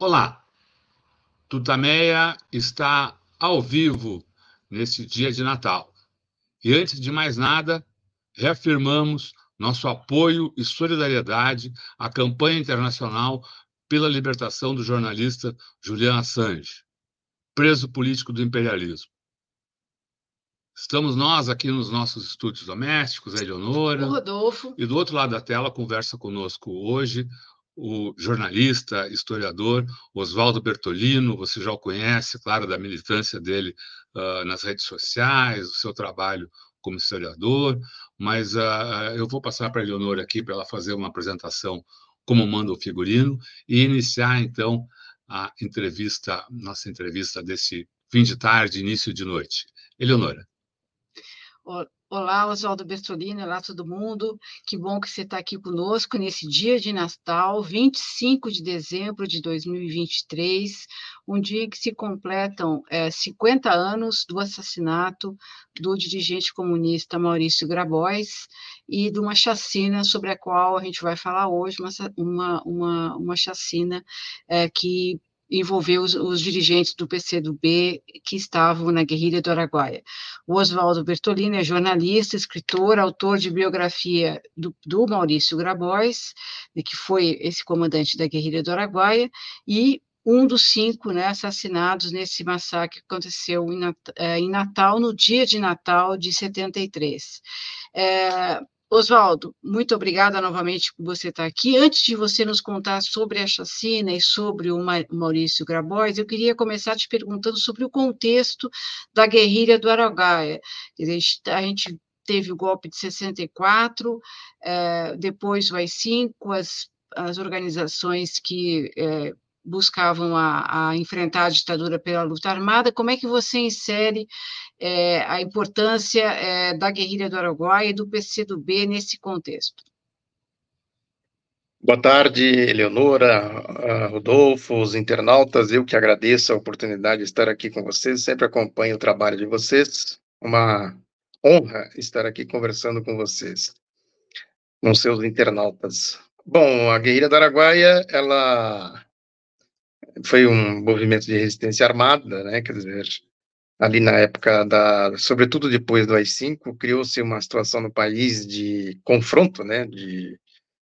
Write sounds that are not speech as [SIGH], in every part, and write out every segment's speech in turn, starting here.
Olá, Tutameia está ao vivo nesse dia de Natal. E antes de mais nada, reafirmamos nosso apoio e solidariedade à campanha internacional pela libertação do jornalista Julian Assange, preso político do imperialismo. Estamos nós aqui nos nossos estúdios domésticos, a Eleonora. O Rodolfo. E do outro lado da tela conversa conosco hoje o jornalista, historiador Oswaldo Bertolino, você já o conhece, claro, da militância dele uh, nas redes sociais, o seu trabalho como historiador, mas uh, eu vou passar para a Eleonora aqui para ela fazer uma apresentação como manda o figurino e iniciar, então, a entrevista, nossa entrevista desse fim de tarde, início de noite. Eleonora. Olá, Oswaldo Bertolini, olá todo mundo. Que bom que você está aqui conosco nesse dia de Natal, 25 de dezembro de 2023, um dia que se completam é, 50 anos do assassinato do dirigente comunista Maurício Grabois e de uma chacina sobre a qual a gente vai falar hoje, uma, uma, uma chacina é, que envolveu os, os, dirigentes do PCdoB que estavam na guerrilha do Araguaia. O Oswaldo Bertolini é jornalista, escritor, autor de biografia do, do Maurício Grabois, que foi esse comandante da guerrilha do Araguaia, e um dos cinco né, assassinados nesse massacre que aconteceu em, eh, em Natal, no dia de Natal de 73. É, Oswaldo, muito obrigada novamente por você estar aqui. Antes de você nos contar sobre a chacina e sobre o Maurício Grabois, eu queria começar te perguntando sobre o contexto da guerrilha do Araguaia. A gente teve o golpe de 64, eh, depois o AI-5, as, as organizações que eh, buscavam a, a, enfrentar a ditadura pela luta armada, como é que você insere é, a importância é, da guerrilha do Araguaia e do PCdoB nesse contexto? Boa tarde, Eleonora, Rodolfo, os internautas, eu que agradeço a oportunidade de estar aqui com vocês, sempre acompanho o trabalho de vocês, uma honra estar aqui conversando com vocês, com seus internautas. Bom, a Guerrilha do Araguaia, ela foi um movimento de resistência armada, né, quer dizer, ali na época da, sobretudo depois do AI-5, criou-se uma situação no país de confronto, né, de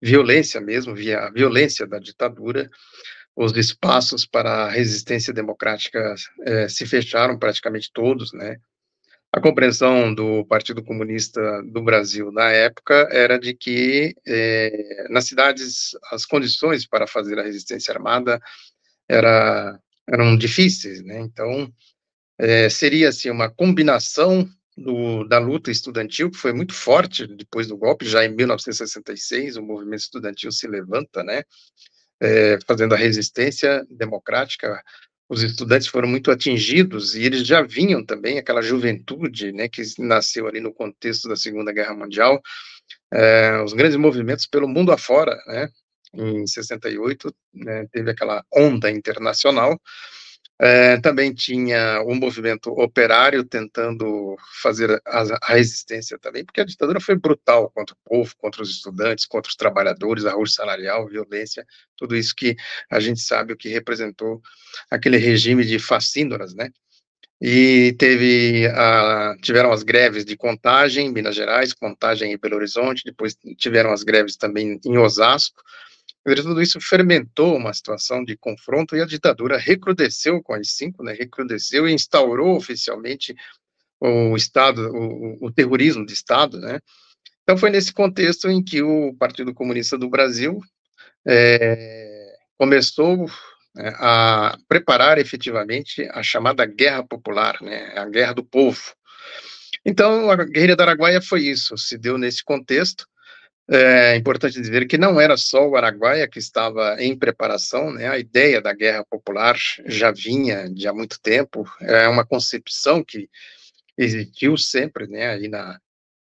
violência mesmo, via violência da ditadura, os espaços para a resistência democrática eh, se fecharam praticamente todos, né, a compreensão do Partido Comunista do Brasil na época era de que eh, nas cidades as condições para fazer a resistência armada era, eram difíceis, né? Então, é, seria assim uma combinação do, da luta estudantil, que foi muito forte depois do golpe, já em 1966, o movimento estudantil se levanta, né? É, fazendo a resistência democrática, os estudantes foram muito atingidos e eles já vinham também, aquela juventude, né, que nasceu ali no contexto da Segunda Guerra Mundial, é, os grandes movimentos pelo mundo afora, né, em 68, né, teve aquela onda internacional. É, também tinha um movimento operário tentando fazer a, a, resistência também, porque a ditadura foi brutal contra o povo, contra os estudantes, contra os trabalhadores, arroz salarial, violência, tudo isso que a gente sabe o que representou aquele regime de fascínoras, né? E teve a, tiveram as greves de contagem em Minas Gerais, contagem em Belo Horizonte, depois tiveram as greves também em Osasco, tudo isso fermentou uma situação de confronto e a ditadura recrudesceu com as cinco, né, recrudesceu e instaurou oficialmente o Estado, o, o terrorismo de Estado, né. Então foi nesse contexto em que o Partido Comunista do Brasil é, começou né, a preparar efetivamente a chamada Guerra Popular, né, a Guerra do Povo. Então a Guerrilha do Araguaia foi isso, se deu nesse contexto, é importante dizer que não era só o Araguaia que estava em preparação, né? A ideia da guerra popular já vinha de há muito tempo, é uma concepção que existiu sempre, né? Aí na,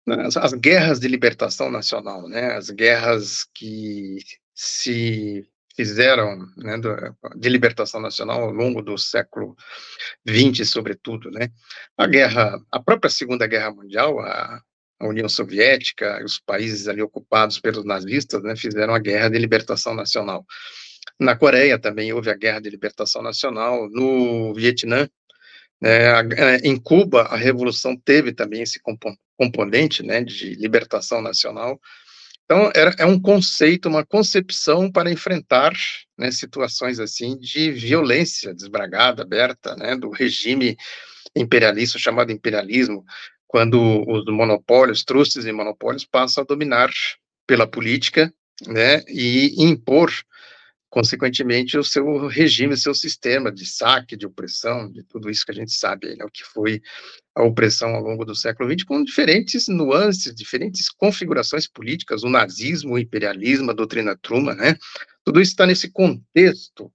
nas as guerras de libertação nacional, né? As guerras que se fizeram né, de libertação nacional ao longo do século XX, sobretudo, né? A guerra, a própria Segunda Guerra Mundial, a, a União Soviética, os países ali ocupados pelos nazistas, né, fizeram a guerra de libertação nacional. Na Coreia também houve a Guerra de Libertação Nacional, no Vietnã, é, em Cuba, a revolução teve também esse componente né, de libertação nacional. Então, era, é um conceito, uma concepção para enfrentar né, situações assim de violência desbragada, aberta, né, do regime imperialista, chamado imperialismo, quando os monopólios, trustes e monopólios passam a dominar pela política né, e impor consequentemente, o seu regime, o seu sistema de saque, de opressão, de tudo isso que a gente sabe, né, o que foi a opressão ao longo do século XX, com diferentes nuances, diferentes configurações políticas, o nazismo, o imperialismo, a doutrina Truman, né, tudo isso está nesse contexto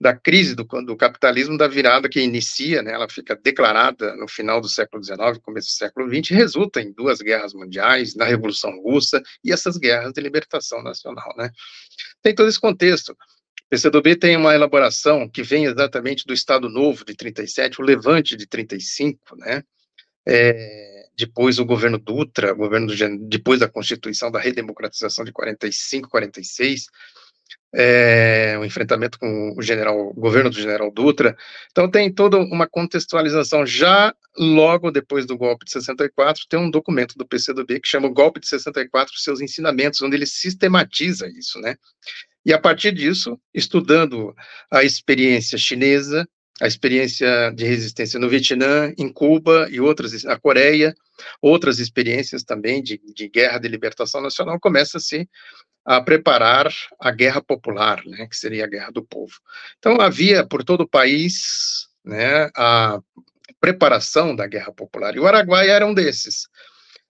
da crise do, do, capitalismo, da virada que inicia, né, ela fica declarada no final do século XIX, começo do século XX, resulta em duas guerras mundiais, na Revolução Russa e essas guerras de libertação nacional, né. Tem todo esse contexto. PCdoB tem uma elaboração que vem exatamente do Estado Novo de 37, o Levante de 35, né? É, depois o governo Dutra, o governo do, depois da Constituição da Redemocratização de 45, 46, é, o enfrentamento com o general, o governo do general Dutra. Então tem toda uma contextualização já logo depois do golpe de 64, tem um documento do PCdoB que chama o Golpe de 64, seus ensinamentos, onde ele sistematiza isso, né? E a partir disso, estudando a experiência chinesa, a experiência de resistência no Vietnã, em Cuba e outras, na Coreia, outras experiências também de, de guerra de libertação nacional, começa-se a preparar a guerra popular, né, que seria a guerra do povo. Então havia por todo o país, né, a preparação da guerra popular. E o Araguaia era um desses.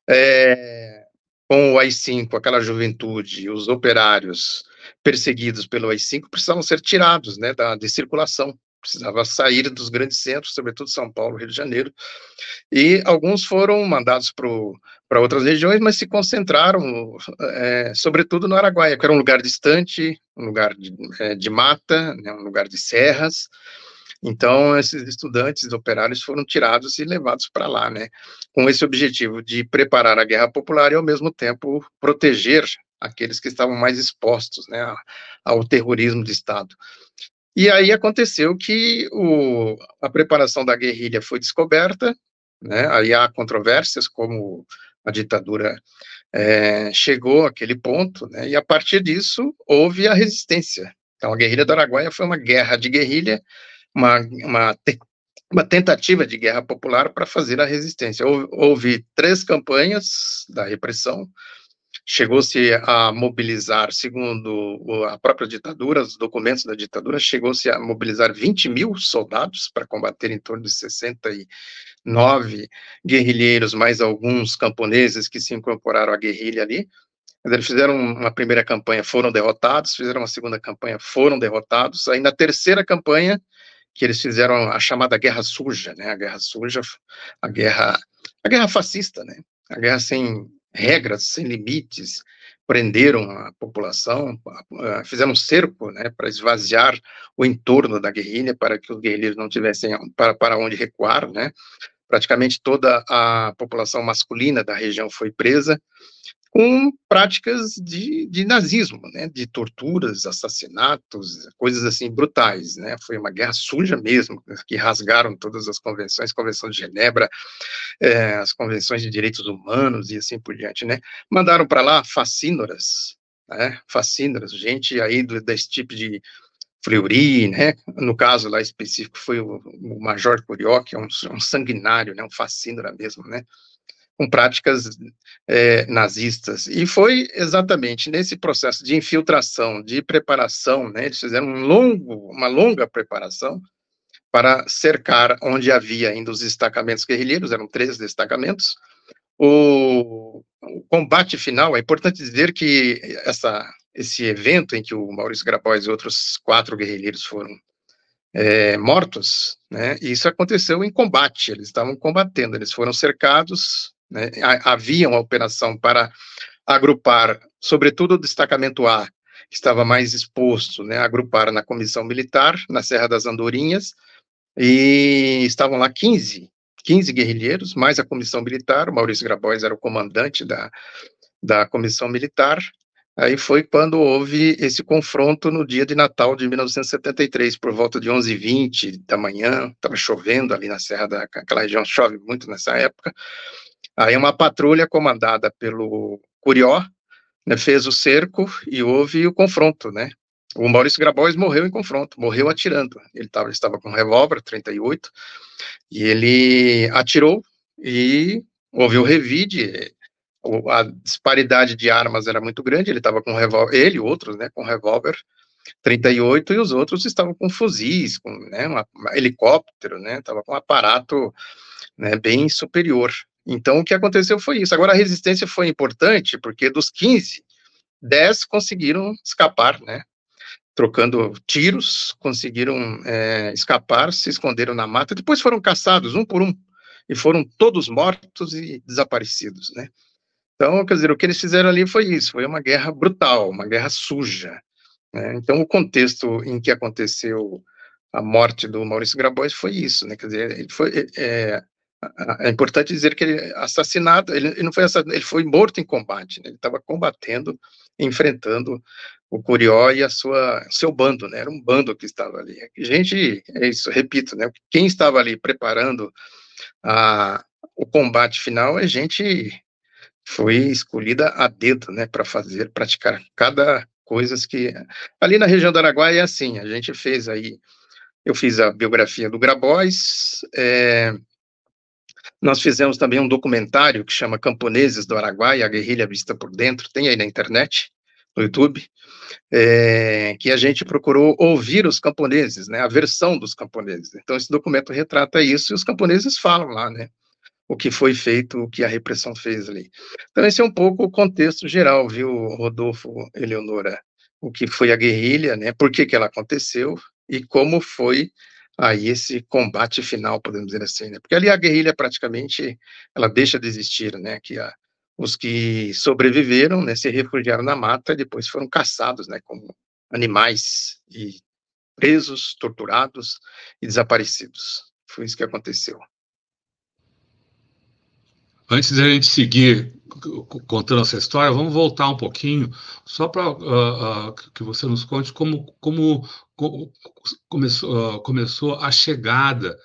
É, com o AI-5, aquela juventude, os operários, perseguidos pelo AI-5 precisavam ser tirados né, da, de circulação, precisava sair dos grandes centros, sobretudo São Paulo, Rio de Janeiro, e alguns foram mandados para outras regiões, mas se concentraram, é, sobretudo no Araguaia, que era um lugar distante, um lugar de, é, de mata, né, um lugar de serras, então, esses estudantes operários foram tirados e levados para lá, né, com esse objetivo de preparar a guerra popular e, ao mesmo tempo, proteger aqueles que estavam mais expostos né, ao terrorismo de Estado. E aí aconteceu que o, a preparação da guerrilha foi descoberta, né, aí há controvérsias como a ditadura é, chegou àquele ponto, né, e a partir disso houve a resistência. Então a guerrilha do Araguaia foi uma guerra de guerrilha, uma, uma, uma tentativa de guerra popular para fazer a resistência. Houve, houve três campanhas da repressão, chegou-se a mobilizar, segundo a própria ditadura, os documentos da ditadura, chegou-se a mobilizar 20 mil soldados para combater em torno de 69 guerrilheiros, mais alguns camponeses que se incorporaram à guerrilha ali. Eles fizeram uma primeira campanha, foram derrotados, fizeram uma segunda campanha, foram derrotados. Aí na terceira campanha, que eles fizeram a chamada Guerra Suja, né? A Guerra Suja, a guerra, a guerra fascista, né? A guerra sem regras, sem limites, prenderam a população, fizeram um cerco né, para esvaziar o entorno da guerrilha, para que os guerrilheiros não tivessem para, para onde recuar, né? Praticamente toda a população masculina da região foi presa, com práticas de, de nazismo, né, de torturas, assassinatos, coisas assim brutais, né, foi uma guerra suja mesmo, que rasgaram todas as convenções, Convenção de Genebra, é, as convenções de direitos humanos e assim por diante, né, mandaram para lá facínoras, né, facínoras, gente aí do, desse tipo de Fleury, né, no caso lá específico foi o, o Major Curió, que é um, um sanguinário, né, um facínora mesmo, né, com práticas é, nazistas. E foi exatamente nesse processo de infiltração, de preparação, né, eles fizeram um longo, uma longa preparação para cercar onde havia ainda os destacamentos guerrilheiros, eram três destacamentos. O, o combate final, é importante dizer que essa, esse evento em que o Maurício Grabois e outros quatro guerrilheiros foram é, mortos, né, isso aconteceu em combate, eles estavam combatendo, eles foram cercados, né? Havia uma operação para agrupar, sobretudo o destacamento A, que estava mais exposto, né, agrupar na comissão militar, na Serra das Andorinhas, e estavam lá 15, 15 guerrilheiros, mais a comissão militar, o Maurício Grabois era o comandante da, da comissão militar, Aí foi quando houve esse confronto no dia de Natal de 1973, por volta de 11h20 da manhã, estava chovendo ali na Serra da... aquela região chove muito nessa época, aí uma patrulha comandada pelo Curió, né, fez o cerco e houve o confronto, né, o Maurício Grabois morreu em confronto, morreu atirando. Ele, tava, ele estava com um revólver 38 e ele atirou e houve o revide. A disparidade de armas era muito grande. Ele estava com revólver, ele outros, né, com revólver 38 e os outros estavam com fuzis, com né, um helicóptero, né, estava com um aparato né, bem superior. Então o que aconteceu foi isso. Agora a resistência foi importante porque dos 15 10 conseguiram escapar, né? trocando tiros, conseguiram é, escapar, se esconderam na mata, depois foram caçados um por um, e foram todos mortos e desaparecidos, né? Então, quer dizer, o que eles fizeram ali foi isso, foi uma guerra brutal, uma guerra suja. Né? Então, o contexto em que aconteceu a morte do Maurício Grabois foi isso, né? Quer dizer, ele foi, é, é importante dizer que ele assassinado, ele, ele não foi assassinado, ele foi morto em combate, né? ele estava combatendo, enfrentando o Curió e a sua seu bando, né? Era um bando que estava ali. Gente, é isso, repito, né? Quem estava ali preparando a, o combate final é gente foi escolhida a dedo, né, para fazer, praticar cada coisas que ali na região do Araguaia é assim. A gente fez aí, eu fiz a biografia do Grabois. É, nós fizemos também um documentário que chama Camponeses do Araguaia, a guerrilha vista por dentro, tem aí na internet no YouTube, é, que a gente procurou ouvir os camponeses, né, a versão dos camponeses. Então, esse documento retrata isso e os camponeses falam lá, né, o que foi feito, o que a repressão fez ali. Então, esse é um pouco o contexto geral, viu, Rodolfo, Eleonora, o que foi a guerrilha, né, por que que ela aconteceu e como foi aí esse combate final, podemos dizer assim, né, porque ali a guerrilha praticamente, ela deixa de existir, né, que a, os que sobreviveram, né, se refugiaram na mata e depois foram caçados, né, como animais e presos, torturados e desaparecidos. Foi isso que aconteceu. Antes da gente seguir contando essa história, vamos voltar um pouquinho, só para uh, uh, que você nos conte como, como começou, uh, começou a chegada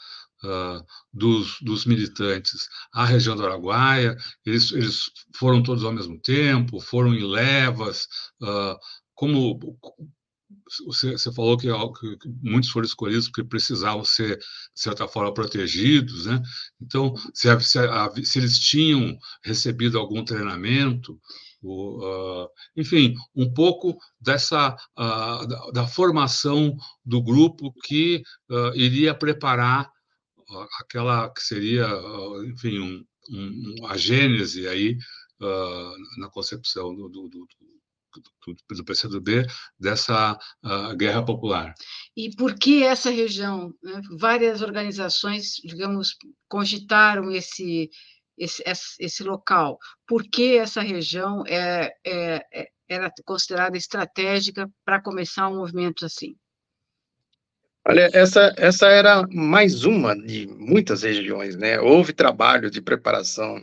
uh, dos, dos, militantes à região do Araguaia, eles, eles, foram todos ao mesmo tempo, foram em levas, uh, como você, você falou que, que, muitos foram escolhidos porque precisavam ser, de certa forma, protegidos, né? Então, se, se, se eles tinham recebido algum treinamento, uh, enfim, um pouco dessa uh, da, da, formação do grupo que uh, iria preparar aquela que seria, enfim, um, um, a gênese aí na concepção do, do, do, do, do PCdoB dessa uh, guerra popular. E por que essa região? Né? Várias organizações, digamos, cogitaram esse, esse, esse local. Por que essa região é, é, é era considerada estratégica para começar um movimento assim? Olha, essa, essa era mais uma de muitas regiões, né? Houve trabalho de preparação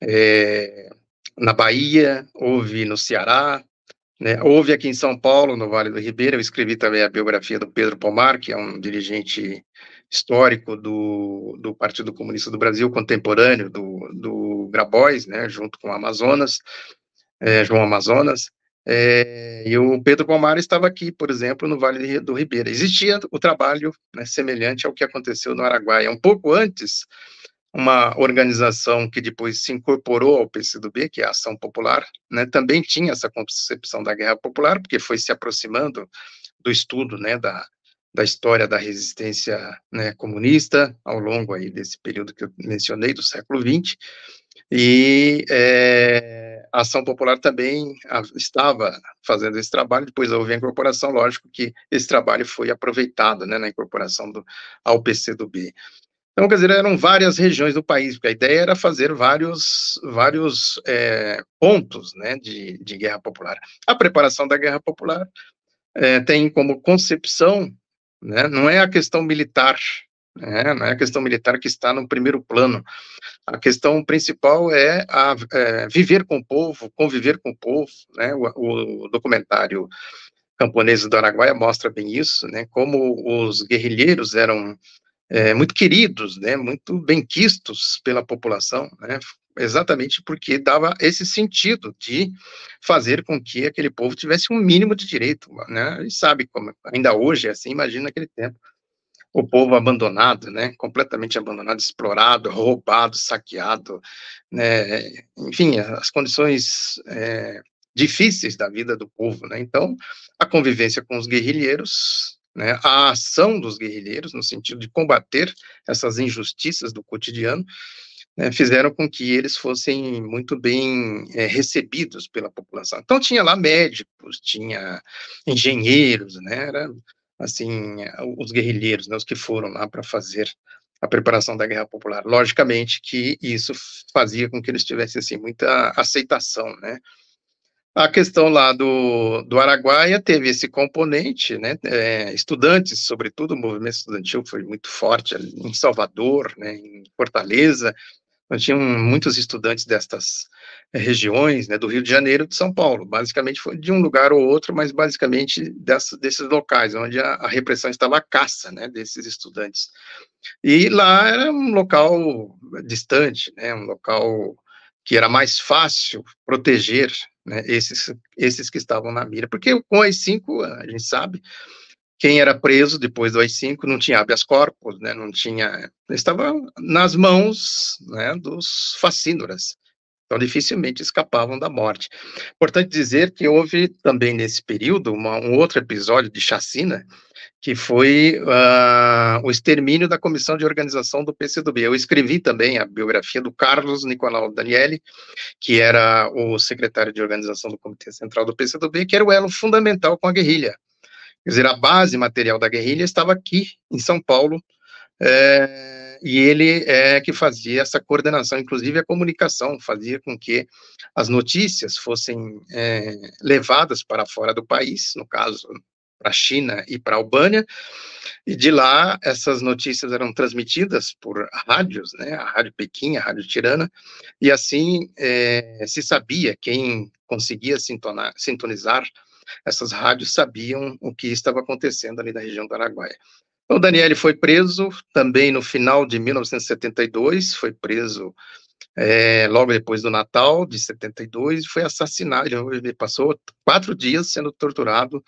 é, na Bahia, houve no Ceará, né? houve aqui em São Paulo, no Vale do Ribeira. Eu escrevi também a biografia do Pedro Pomar, que é um dirigente histórico do, do Partido Comunista do Brasil, contemporâneo do, do Grabois, né? junto com Amazonas, é, João Amazonas. É, e o Pedro Palmar estava aqui, por exemplo, no Vale do Ribeira. Existia o trabalho né, semelhante ao que aconteceu no Araguaia. Um pouco antes, uma organização que depois se incorporou ao PCdoB, que é a Ação Popular, né, também tinha essa concepção da guerra popular, porque foi se aproximando do estudo né, da, da história da resistência né, comunista ao longo aí desse período que eu mencionei, do século XX, e é, a Ação Popular também estava fazendo esse trabalho, depois houve a incorporação, lógico que esse trabalho foi aproveitado né, na incorporação do, ao PCdoB. Então, quer dizer, eram várias regiões do país, porque a ideia era fazer vários, vários é, pontos né, de, de guerra popular. A preparação da guerra popular é, tem como concepção, né, não é a questão militar, né? não é a questão militar que está no primeiro plano. A questão principal é, a, é viver com o povo, conviver com o povo, né? o, o documentário camponês do Araguaia mostra bem isso, né? como os guerrilheiros eram é, muito queridos, né, muito benquistos pela população, né, exatamente porque dava esse sentido de fazer com que aquele povo tivesse um mínimo de direito, né, e sabe como ainda hoje é assim, imagina naquele tempo, o povo abandonado, né, completamente abandonado, explorado, roubado, saqueado, né, enfim, as condições é, difíceis da vida do povo, né, então a convivência com os guerrilheiros né, a ação dos guerrilheiros, no sentido de combater essas injustiças do cotidiano, né, fizeram com que eles fossem muito bem é, recebidos pela população. Então, tinha lá médicos, tinha engenheiros, né, era, assim, os guerrilheiros, né, os que foram lá para fazer a preparação da guerra popular. Logicamente que isso fazia com que eles tivessem, assim, muita aceitação, né, a questão lá do, do Araguaia teve esse componente, né, é, estudantes, sobretudo, o movimento estudantil foi muito forte em Salvador, né, em Fortaleza, nós tínhamos muitos estudantes destas é, regiões, né, do Rio de Janeiro de São Paulo, basicamente foi de um lugar ou outro, mas basicamente dessa, desses locais, onde a, a repressão estava à caça, né, desses estudantes. E lá era um local distante, né, um local que era mais fácil proteger né, esses, esses que estavam na mira, porque com as cinco, a gente sabe, quem era preso depois do AI-5 não tinha habeas corpus, né, não tinha, estava nas mãos né, dos facínoras, então dificilmente escapavam da morte. Importante dizer que houve também nesse período uma, um outro episódio de chacina, que foi uh, o extermínio da comissão de organização do PCdoB. Eu escrevi também a biografia do Carlos Nicolau Daniele, que era o secretário de organização do Comitê Central do PCdoB, que era o elo fundamental com a guerrilha. Quer dizer, a base material da guerrilha estava aqui, em São Paulo, é, e ele é que fazia essa coordenação, inclusive a comunicação, fazia com que as notícias fossem é, levadas para fora do país, no caso, para a China e para a Albânia, e de lá essas notícias eram transmitidas por rádios, né, a Rádio Pequim, a Rádio Tirana, e assim é, se sabia, quem conseguia sintonar, sintonizar essas rádios sabiam o que estava acontecendo ali na região do Araguaia. O Daniele foi preso também no final de 1972, foi preso é, logo depois do Natal de 72, e foi assassinado, ele passou quatro dias sendo torturado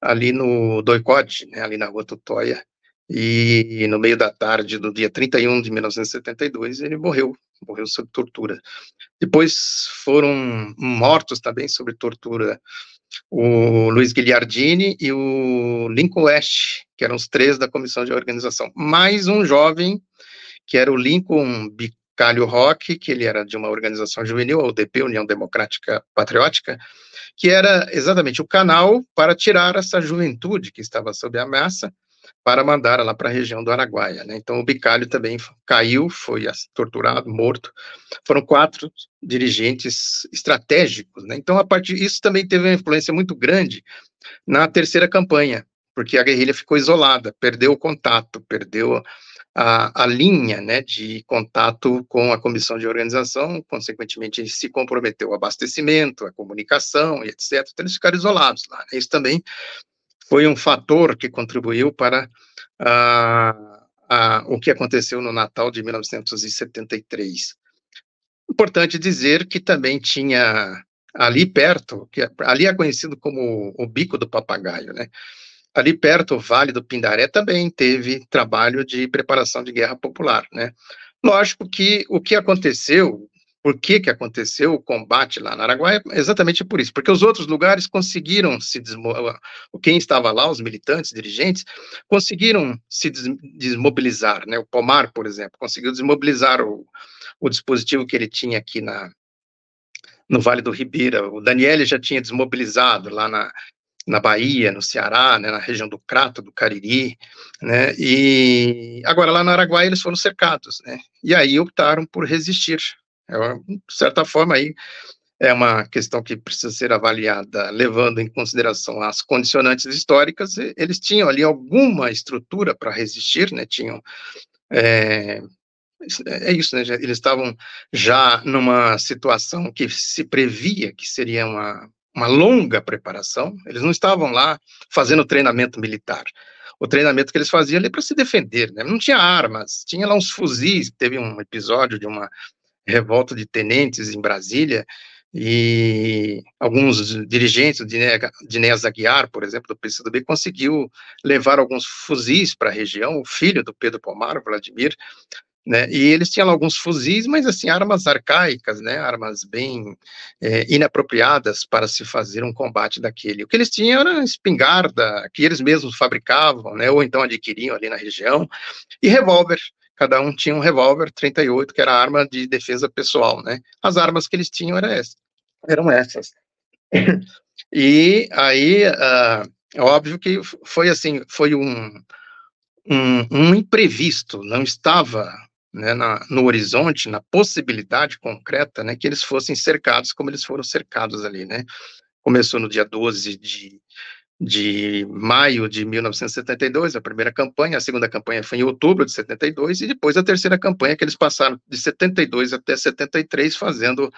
ali no Doicote, né, ali na rua Tutóia, e no meio da tarde do dia 31 de 1972 ele morreu, morreu sob tortura. Depois foram mortos também sob tortura o Luiz Guilhardini e o Lincoln West, que eram os três da comissão de organização, mais um jovem, que era o Lincoln Bicalho Roque, que ele era de uma organização juvenil, a UDP, União Democrática Patriótica, que era exatamente o canal para tirar essa juventude que estava sob ameaça para mandar lá para a região do Araguaia. Né? Então, o Bicalho também caiu, foi torturado, morto. Foram quatro dirigentes estratégicos. Né? Então, a partir isso também teve uma influência muito grande na terceira campanha, porque a guerrilha ficou isolada, perdeu o contato, perdeu a, a linha né, de contato com a comissão de organização, consequentemente se comprometeu o abastecimento, a comunicação e etc. Então eles ficaram isolados lá. Né? Isso também foi um fator que contribuiu para o que aconteceu no Natal de 1973. Importante dizer que também tinha ali perto, que ali é conhecido como o bico do papagaio, né? ali perto, o Vale do Pindaré também teve trabalho de preparação de guerra popular, né? Lógico que o que aconteceu, por que que aconteceu o combate lá na Araguaia, exatamente por isso, porque os outros lugares conseguiram se quem estava lá, os militantes, dirigentes, conseguiram se desmobilizar, né? O Pomar, por exemplo, conseguiu desmobilizar o, o dispositivo que ele tinha aqui na no Vale do Ribeira, o Daniele já tinha desmobilizado lá na, na Bahia, no Ceará, né, na região do Crato, do Cariri, né, e agora lá no Araguaia eles foram cercados, né, e aí optaram por resistir. É de certa forma aí é uma questão que precisa ser avaliada levando em consideração as condicionantes históricas. Eles tinham ali alguma estrutura para resistir, né? Tinham é, é isso, né? Eles estavam já numa situação que se previa que seria uma, uma longa preparação. Eles não estavam lá fazendo treinamento militar. O treinamento que eles faziam ali para se defender, né? Não tinha armas, tinha lá uns fuzis. Teve um episódio de uma revolta de tenentes em Brasília e alguns dirigentes, de Néas Aguiar, por exemplo, do PCdoB, conseguiu levar alguns fuzis para a região, o filho do Pedro Pomar, Vladimir, né, e eles tinham alguns fuzis, mas assim, armas arcaicas, né, armas bem é, inapropriadas para se fazer um combate daquele. O que eles tinham era espingarda, que eles mesmos fabricavam, né, ou então adquiriam ali na região, e revólver, cada um tinha um revólver 38, que era a arma de defesa pessoal, né? As armas que eles tinham eram essas. Eram essas. [LAUGHS] e aí, uh, óbvio que foi assim, foi um, um, um imprevisto, não estava né, na, no horizonte, na possibilidade concreta, né, que eles fossem cercados como eles foram cercados ali, né? Começou no dia 12 de de maio de 1972, a primeira campanha, a segunda campanha foi em outubro de 72, e depois a terceira campanha que eles passaram de 72 até 73 fazendo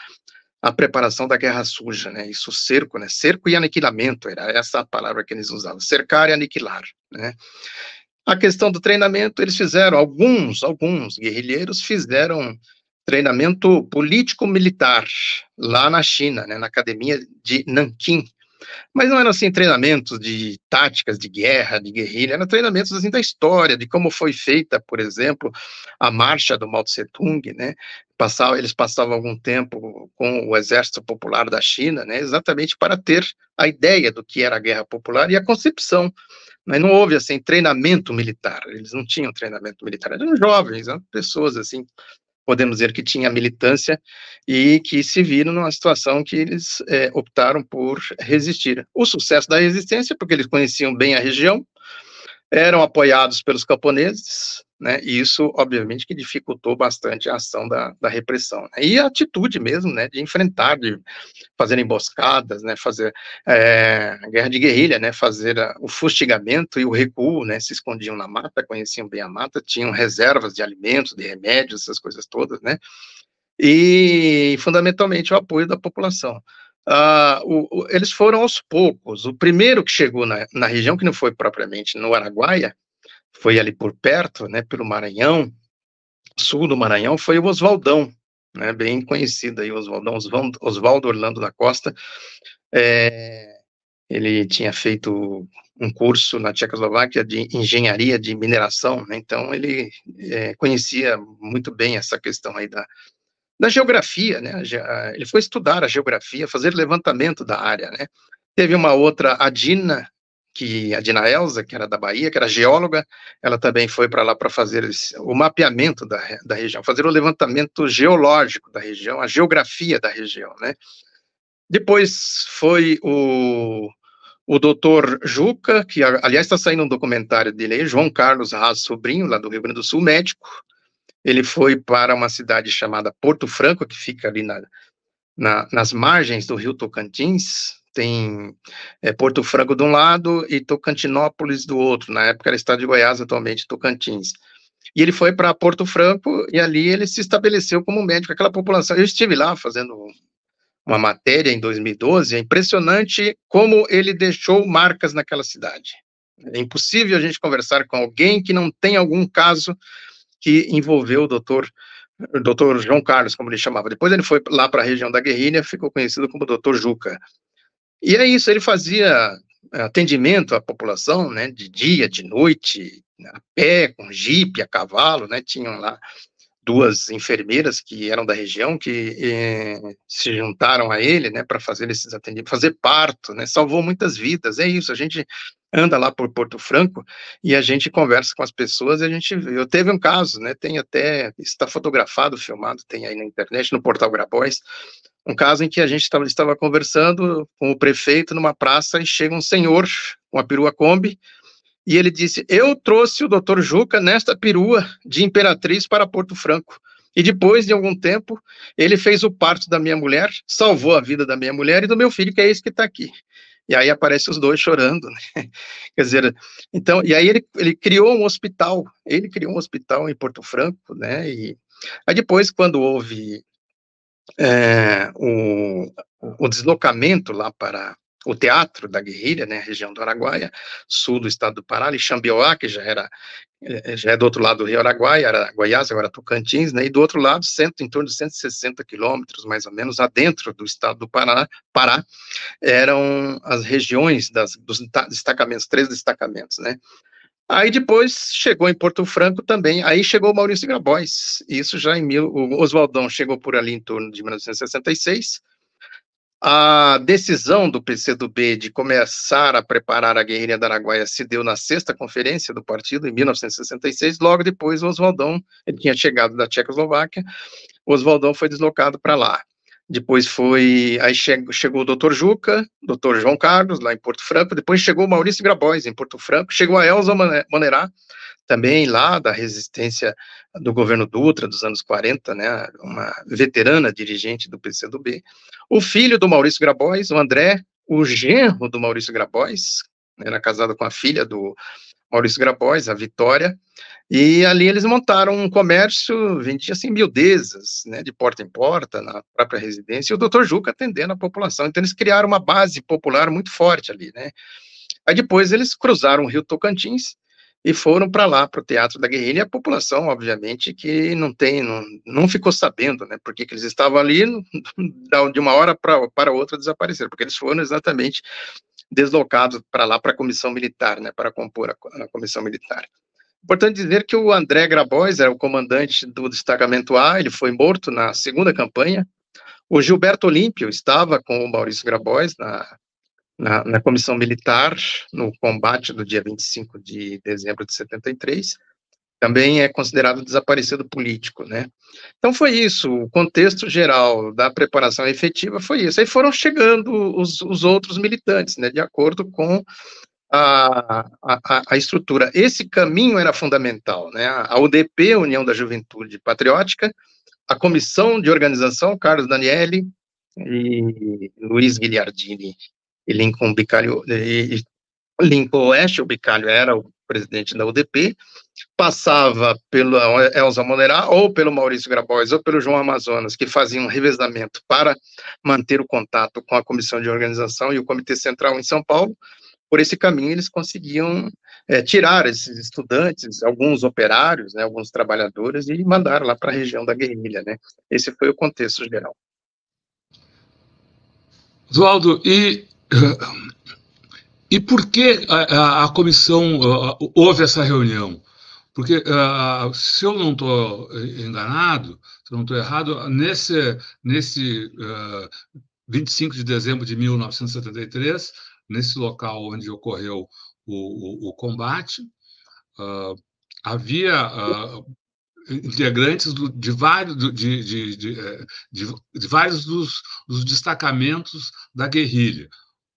a preparação da guerra suja, né, isso cerco, né, cerco e aniquilamento, era essa a palavra que eles usavam, cercar e aniquilar, né. A questão do treinamento, eles fizeram, alguns, alguns guerrilheiros fizeram treinamento político-militar lá na China, né, na academia de Nanquim, mas não eram assim treinamentos de táticas de guerra, de guerrilha, eram treinamentos assim da história, de como foi feita, por exemplo, a marcha do Mao Tse Tung, né? Passava, eles passavam algum tempo com o exército popular da China, né? Exatamente para ter a ideia do que era a guerra popular e a concepção. Mas não houve assim treinamento militar. Eles não tinham treinamento militar. Eram jovens, eram pessoas assim podemos dizer que tinha militância e que se viram numa situação que eles é, optaram por resistir. O sucesso da resistência, porque eles conheciam bem a região, eram apoiados pelos camponeses, né, e isso, obviamente, que dificultou bastante a ação da, da repressão. Né, e a atitude mesmo, né, de enfrentar, de fazer emboscadas, né, fazer é, guerra de guerrilha, né, fazer a, o fustigamento e o recuo, né, se escondiam na mata, conheciam bem a mata, tinham reservas de alimentos, de remédios, essas coisas todas, né, e, fundamentalmente, o apoio da população. Uh, o, o, eles foram aos poucos. O primeiro que chegou na, na, região, que não foi propriamente no Araguaia, foi ali por perto, né, pelo Maranhão, sul do Maranhão, foi o Oswaldão, né, bem conhecido aí, Oswaldão, Oswaldo Orlando da Costa. É, ele tinha feito um curso na Tchecoslováquia de engenharia de mineração, né, então ele é, conhecia muito bem essa questão aí da, da geografia, né? Ele foi estudar a geografia, fazer levantamento da área, né? Teve uma outra, a Dina, que a Dina Elza, que era da Bahia, que era geóloga, ela também foi para lá para fazer o mapeamento da, da região, fazer o levantamento geológico da região, a geografia da região, né? Depois foi o, o doutor Juca, que aliás está saindo um documentário dele João Carlos Raz Sobrinho, lá do Rio Grande do Sul, médico, ele foi para uma cidade chamada Porto Franco, que fica ali na, na, nas margens do rio Tocantins, tem é, Porto Franco de um lado e Tocantinópolis do outro, na época era estado de Goiás, atualmente Tocantins. E ele foi para Porto Franco e ali ele se estabeleceu como médico, aquela população. Eu estive lá fazendo uma matéria em 2012, é impressionante como ele deixou marcas naquela cidade. É impossível a gente conversar com alguém que não tem algum caso que envolveu o doutor, doutor João Carlos, como ele chamava. Depois ele foi lá para a região da guerrilha, ficou conhecido como doutor Juca. E é isso, ele fazia atendimento à população, né, de dia, de noite, a pé, com jipe, a cavalo, né, tinham lá duas enfermeiras que eram da região que eh, se juntaram a ele, né, para fazer esses atendimentos, fazer parto, né, salvou muitas vidas. É isso, a gente anda lá por Porto Franco e a gente conversa com as pessoas e a gente eu teve um caso, né, tem até está fotografado, filmado, tem aí na internet no portal Grabois, um caso em que a gente estava, estava conversando com o prefeito numa praça e chega um senhor com a perua Kombi e ele disse: Eu trouxe o doutor Juca nesta perua de Imperatriz para Porto Franco. E depois de algum tempo, ele fez o parto da minha mulher, salvou a vida da minha mulher e do meu filho, que é esse que está aqui. E aí aparece os dois chorando, né? [LAUGHS] Quer dizer, então, e aí ele, ele criou um hospital, ele criou um hospital em Porto Franco, né? E aí depois, quando houve é, o, o deslocamento lá para o teatro da guerrilha, né, região do Araguaia, sul do estado do Pará, e Xambioá, que já era eh, já é do outro lado do Rio Araguaia, era Goiás, agora Tocantins, né, e do outro lado, cento, em torno de 160 quilômetros, mais ou menos, adentro do estado do Pará, Pará eram as regiões das, dos destacamentos, três destacamentos, né. Aí depois chegou em Porto Franco também, aí chegou o Maurício Grabois, isso já em mil, o Oswaldão chegou por ali em torno de 1966, a decisão do PCdoB de começar a preparar a guerrilha da Araguaia se deu na sexta conferência do partido, em 1966. Logo depois, Oswaldão, ele tinha chegado da Tchecoslováquia, Oswaldão foi deslocado para lá. Depois foi, aí chegou, o doutor Juca, doutor João Carlos, lá em Porto Franco, depois chegou o Maurício Grabois, em Porto Franco, chegou a Elza Monerá, também lá da resistência do governo Dutra dos anos 40, né, uma veterana dirigente do PCdoB. O filho do Maurício Grabois, o André, o genro do Maurício Grabois, era casado com a filha do Maurício Grabois, a Vitória, e ali eles montaram um comércio, vendia assim miudezas, né, de porta em porta, na própria residência, e o doutor Juca atendendo a população. Então eles criaram uma base popular muito forte ali, né. Aí depois eles cruzaram o rio Tocantins, e foram para lá, para o Teatro da Guerrilha, e a população, obviamente, que não tem, não, não ficou sabendo, né, porque que eles estavam ali, [LAUGHS] de uma hora pra, para outra desapareceram, porque eles foram exatamente deslocados para lá, para a comissão militar, né, para compor a, a comissão militar. Importante dizer que o André Grabois era o comandante do destacamento A, ele foi morto na segunda campanha, o Gilberto Olímpio estava com o Maurício Grabois na, na, na, comissão militar, no combate do dia 25 de dezembro de 73, também é considerado desaparecido político, né? Então foi isso, o contexto geral da preparação efetiva foi isso. Aí foram chegando os, os outros militantes, né, de acordo com a, a, a, estrutura. Esse caminho era fundamental, né? A UDP, União da Juventude Patriótica, a comissão de organização, Carlos Daniele e Luiz Guilhardini e Lincoln Bicalho, e Lincoln Oeste, o Bicalho era o presidente da UDP, passava pelo Elza Monerá, ou pelo Maurício Grabois, ou pelo João Amazonas, que faziam um revezamento para manter o contato com a comissão de organização e o Comitê Central em São Paulo. Por esse caminho, eles conseguiam é, tirar esses estudantes, alguns operários, né, alguns trabalhadores, e mandar lá para a região da guerrilha. Né? Esse foi o contexto geral. Oswaldo, e e por que a, a comissão uh, houve essa reunião? Porque, uh, se eu não estou enganado, se eu não estou errado, nesse, nesse uh, 25 de dezembro de 1973, nesse local onde ocorreu o, o, o combate, uh, havia integrantes do, de vários, de, de, de, de, vários dos, dos destacamentos da guerrilha.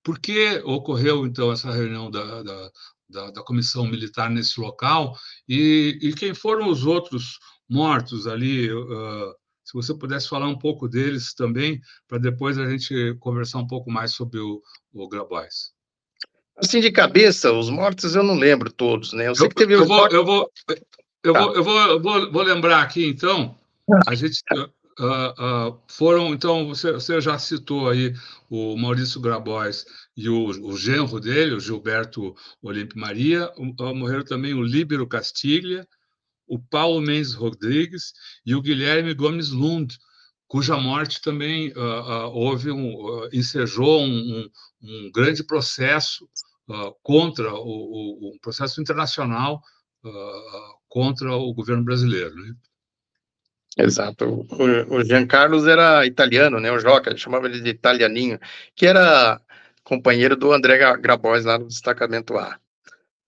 Por que ocorreu, então, essa reunião da, da, da, da comissão militar nesse local? E, e, quem foram os outros mortos ali? Uh, se você pudesse falar um pouco deles também, para depois a gente conversar um pouco mais sobre o, o Grabois. Assim, de cabeça, os mortos eu não lembro todos, né? Eu sei eu, que teve eu, vou, eu vou, eu, tá. vou, eu vou, vou, vou lembrar aqui, então, a gente uh, uh, foram, então, você, você, já citou aí o Maurício Grabois e o, o genro dele, o Gilberto Olímpio Maria, uh, morreram também o Líbero Castiglia, o Paulo Mendes Rodrigues e o Guilherme Gomes Lund, cuja morte também houve um, ensejou um, um, um, grande processo contra o, o, um processo internacional contra o governo brasileiro. Né? Exato. O, o Jean Carlos era italiano, né? O Joca, chamava ele de italianinho, que era companheiro do André Grabois lá no destacamento A.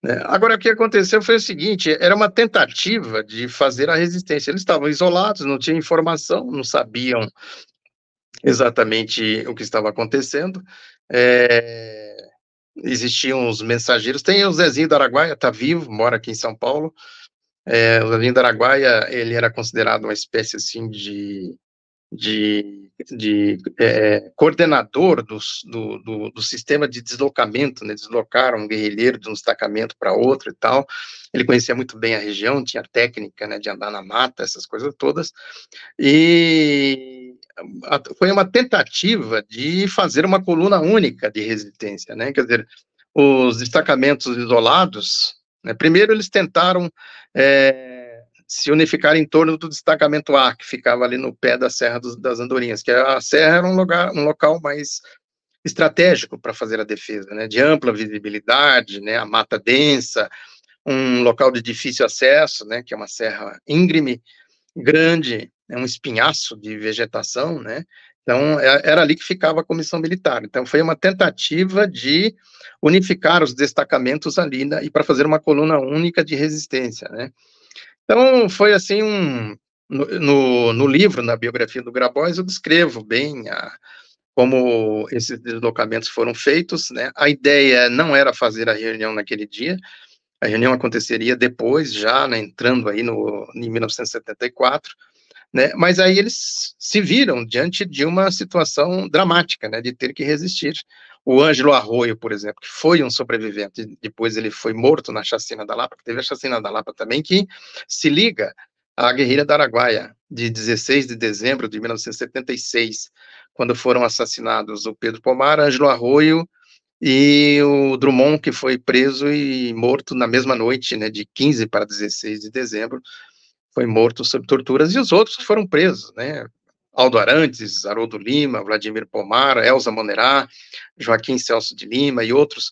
Né? Agora, o que aconteceu foi o seguinte: era uma tentativa de fazer a resistência. Eles estavam isolados, não tinham informação, não sabiam exatamente o que estava acontecendo. É... Existiam os mensageiros. Tem o Zezinho do Araguaia, está vivo, mora aqui em São Paulo É, o Zazinho do Araguaia, ele era considerado uma espécie, assim, de, de, de é, coordenador do, do, do, sistema de deslocamento, né, deslocar um guerrilheiro de um destacamento para outro e tal, ele conhecia muito bem a região, tinha técnica, né, de andar na mata, essas coisas todas, e foi uma tentativa de fazer uma coluna única de resistência, né, quer dizer, os destacamentos isolados, né, primeiro eles tentaram é, se unificar em torno do destacamento A, que ficava ali no pé da Serra dos, das Andorinhas, que a serra era um, lugar, um local mais estratégico para fazer a defesa, né, de ampla visibilidade, né, a mata densa, um local de difícil acesso, né, que é uma serra íngreme, grande, é um espinhaço de vegetação, né, então é, era ali que ficava a comissão militar. Então foi uma tentativa de unificar os destacamentos ali né, e para fazer uma coluna única de resistência, né. Então, foi assim um. No, no livro, na biografia do Grabois, eu descrevo bem a, como esses deslocamentos foram feitos, né? A ideia não era fazer a reunião naquele dia, a reunião aconteceria depois, já né, entrando aí no, em 1974, né? Mas aí eles se viram diante de uma situação dramática, né? De ter que resistir o Ângelo Arroio, por exemplo, que foi um sobrevivente, depois ele foi morto na chacina da Lapa, teve a chacina da Lapa também, que se liga à guerrilha da Araguaia, de 16 de dezembro de 1976, quando foram assassinados o Pedro Pomar, Ângelo Arroio e o Drummond, que foi preso e morto na mesma noite, né, de 15 para 16 de dezembro, foi morto sob torturas, e os outros foram presos, né, Aldo Arantes, Haroldo Lima, Vladimir Pomar, Elza Monerá, Joaquim Celso de Lima e outros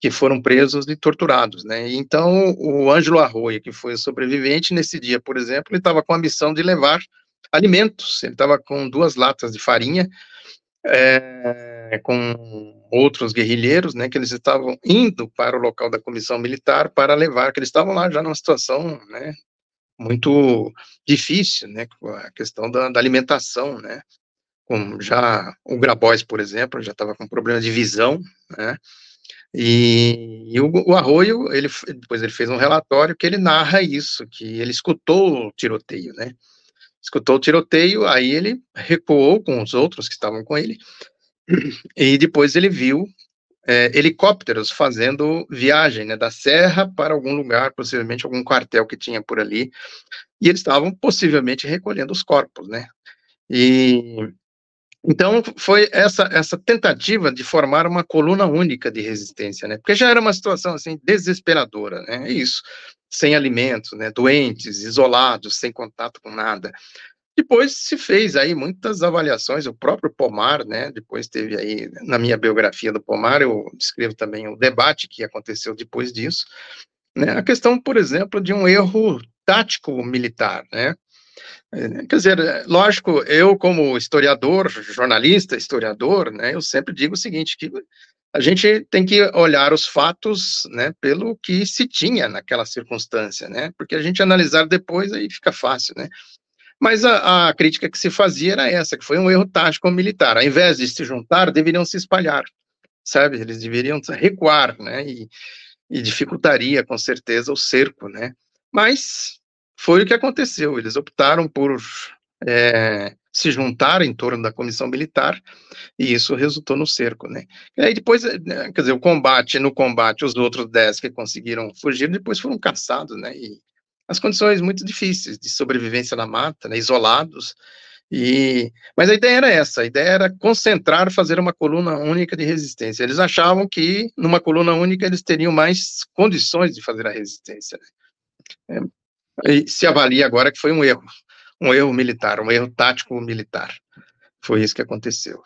que foram presos e torturados, né? Então, o Ângelo Arroio, que foi sobrevivente, nesse dia, por exemplo, ele estava com a missão de levar alimentos, ele estava com duas latas de farinha, é, com outros guerrilheiros, né, que eles estavam indo para o local da comissão militar para levar, que eles estavam lá já numa situação, né, muito difícil, né, a questão da, da alimentação, né, como já o Grabois, por exemplo, já estava com problema de visão, né, e, e o, o, Arroio, ele, depois ele fez um relatório que ele narra isso, que ele escutou o tiroteio, né, escutou o tiroteio, aí ele recuou com os outros que estavam com ele, e depois ele viu é, helicópteros fazendo viagem né, da serra para algum lugar, possivelmente algum quartel que tinha por ali, e eles estavam possivelmente recolhendo os corpos, né? E então foi essa essa tentativa de formar uma coluna única de resistência, né? Porque já era uma situação assim desesperadora, né? É isso, sem alimentos, né? Doentes, isolados, sem contato com nada. Depois se fez aí muitas avaliações, o próprio Pomar, né, depois teve aí, na minha biografia do Pomar, eu descrevo também o debate que aconteceu depois disso, né, a questão, por exemplo, de um erro tático militar, né, é, Quer dizer, lógico, eu como historiador, jornalista, historiador, né, eu sempre digo o seguinte, que a gente tem que olhar os fatos, né, pelo que se tinha naquela circunstância, né, porque a gente analisar depois aí fica fácil, né, mas a, a, crítica que se fazia era essa, que foi um erro tático militar. Ao invés de se juntar, deveriam se espalhar, sabe? Eles deveriam recuar, né? E, e dificultaria, com certeza, o cerco, né? Mas foi o que aconteceu. Eles optaram por é, se juntar em torno da comissão militar e isso resultou no cerco, né? E aí depois, né, quer dizer, o combate, no combate, os outros dez que conseguiram fugir, depois foram caçados, né? E as condições muito difíceis de sobrevivência na mata, né, isolados. E, mas a ideia era essa, a ideia era concentrar, fazer uma coluna única de resistência. Eles achavam que numa coluna única eles teriam mais condições de fazer a resistência. Né. É, e se avalia agora que foi um erro, um erro militar, um erro tático militar. Foi isso que aconteceu.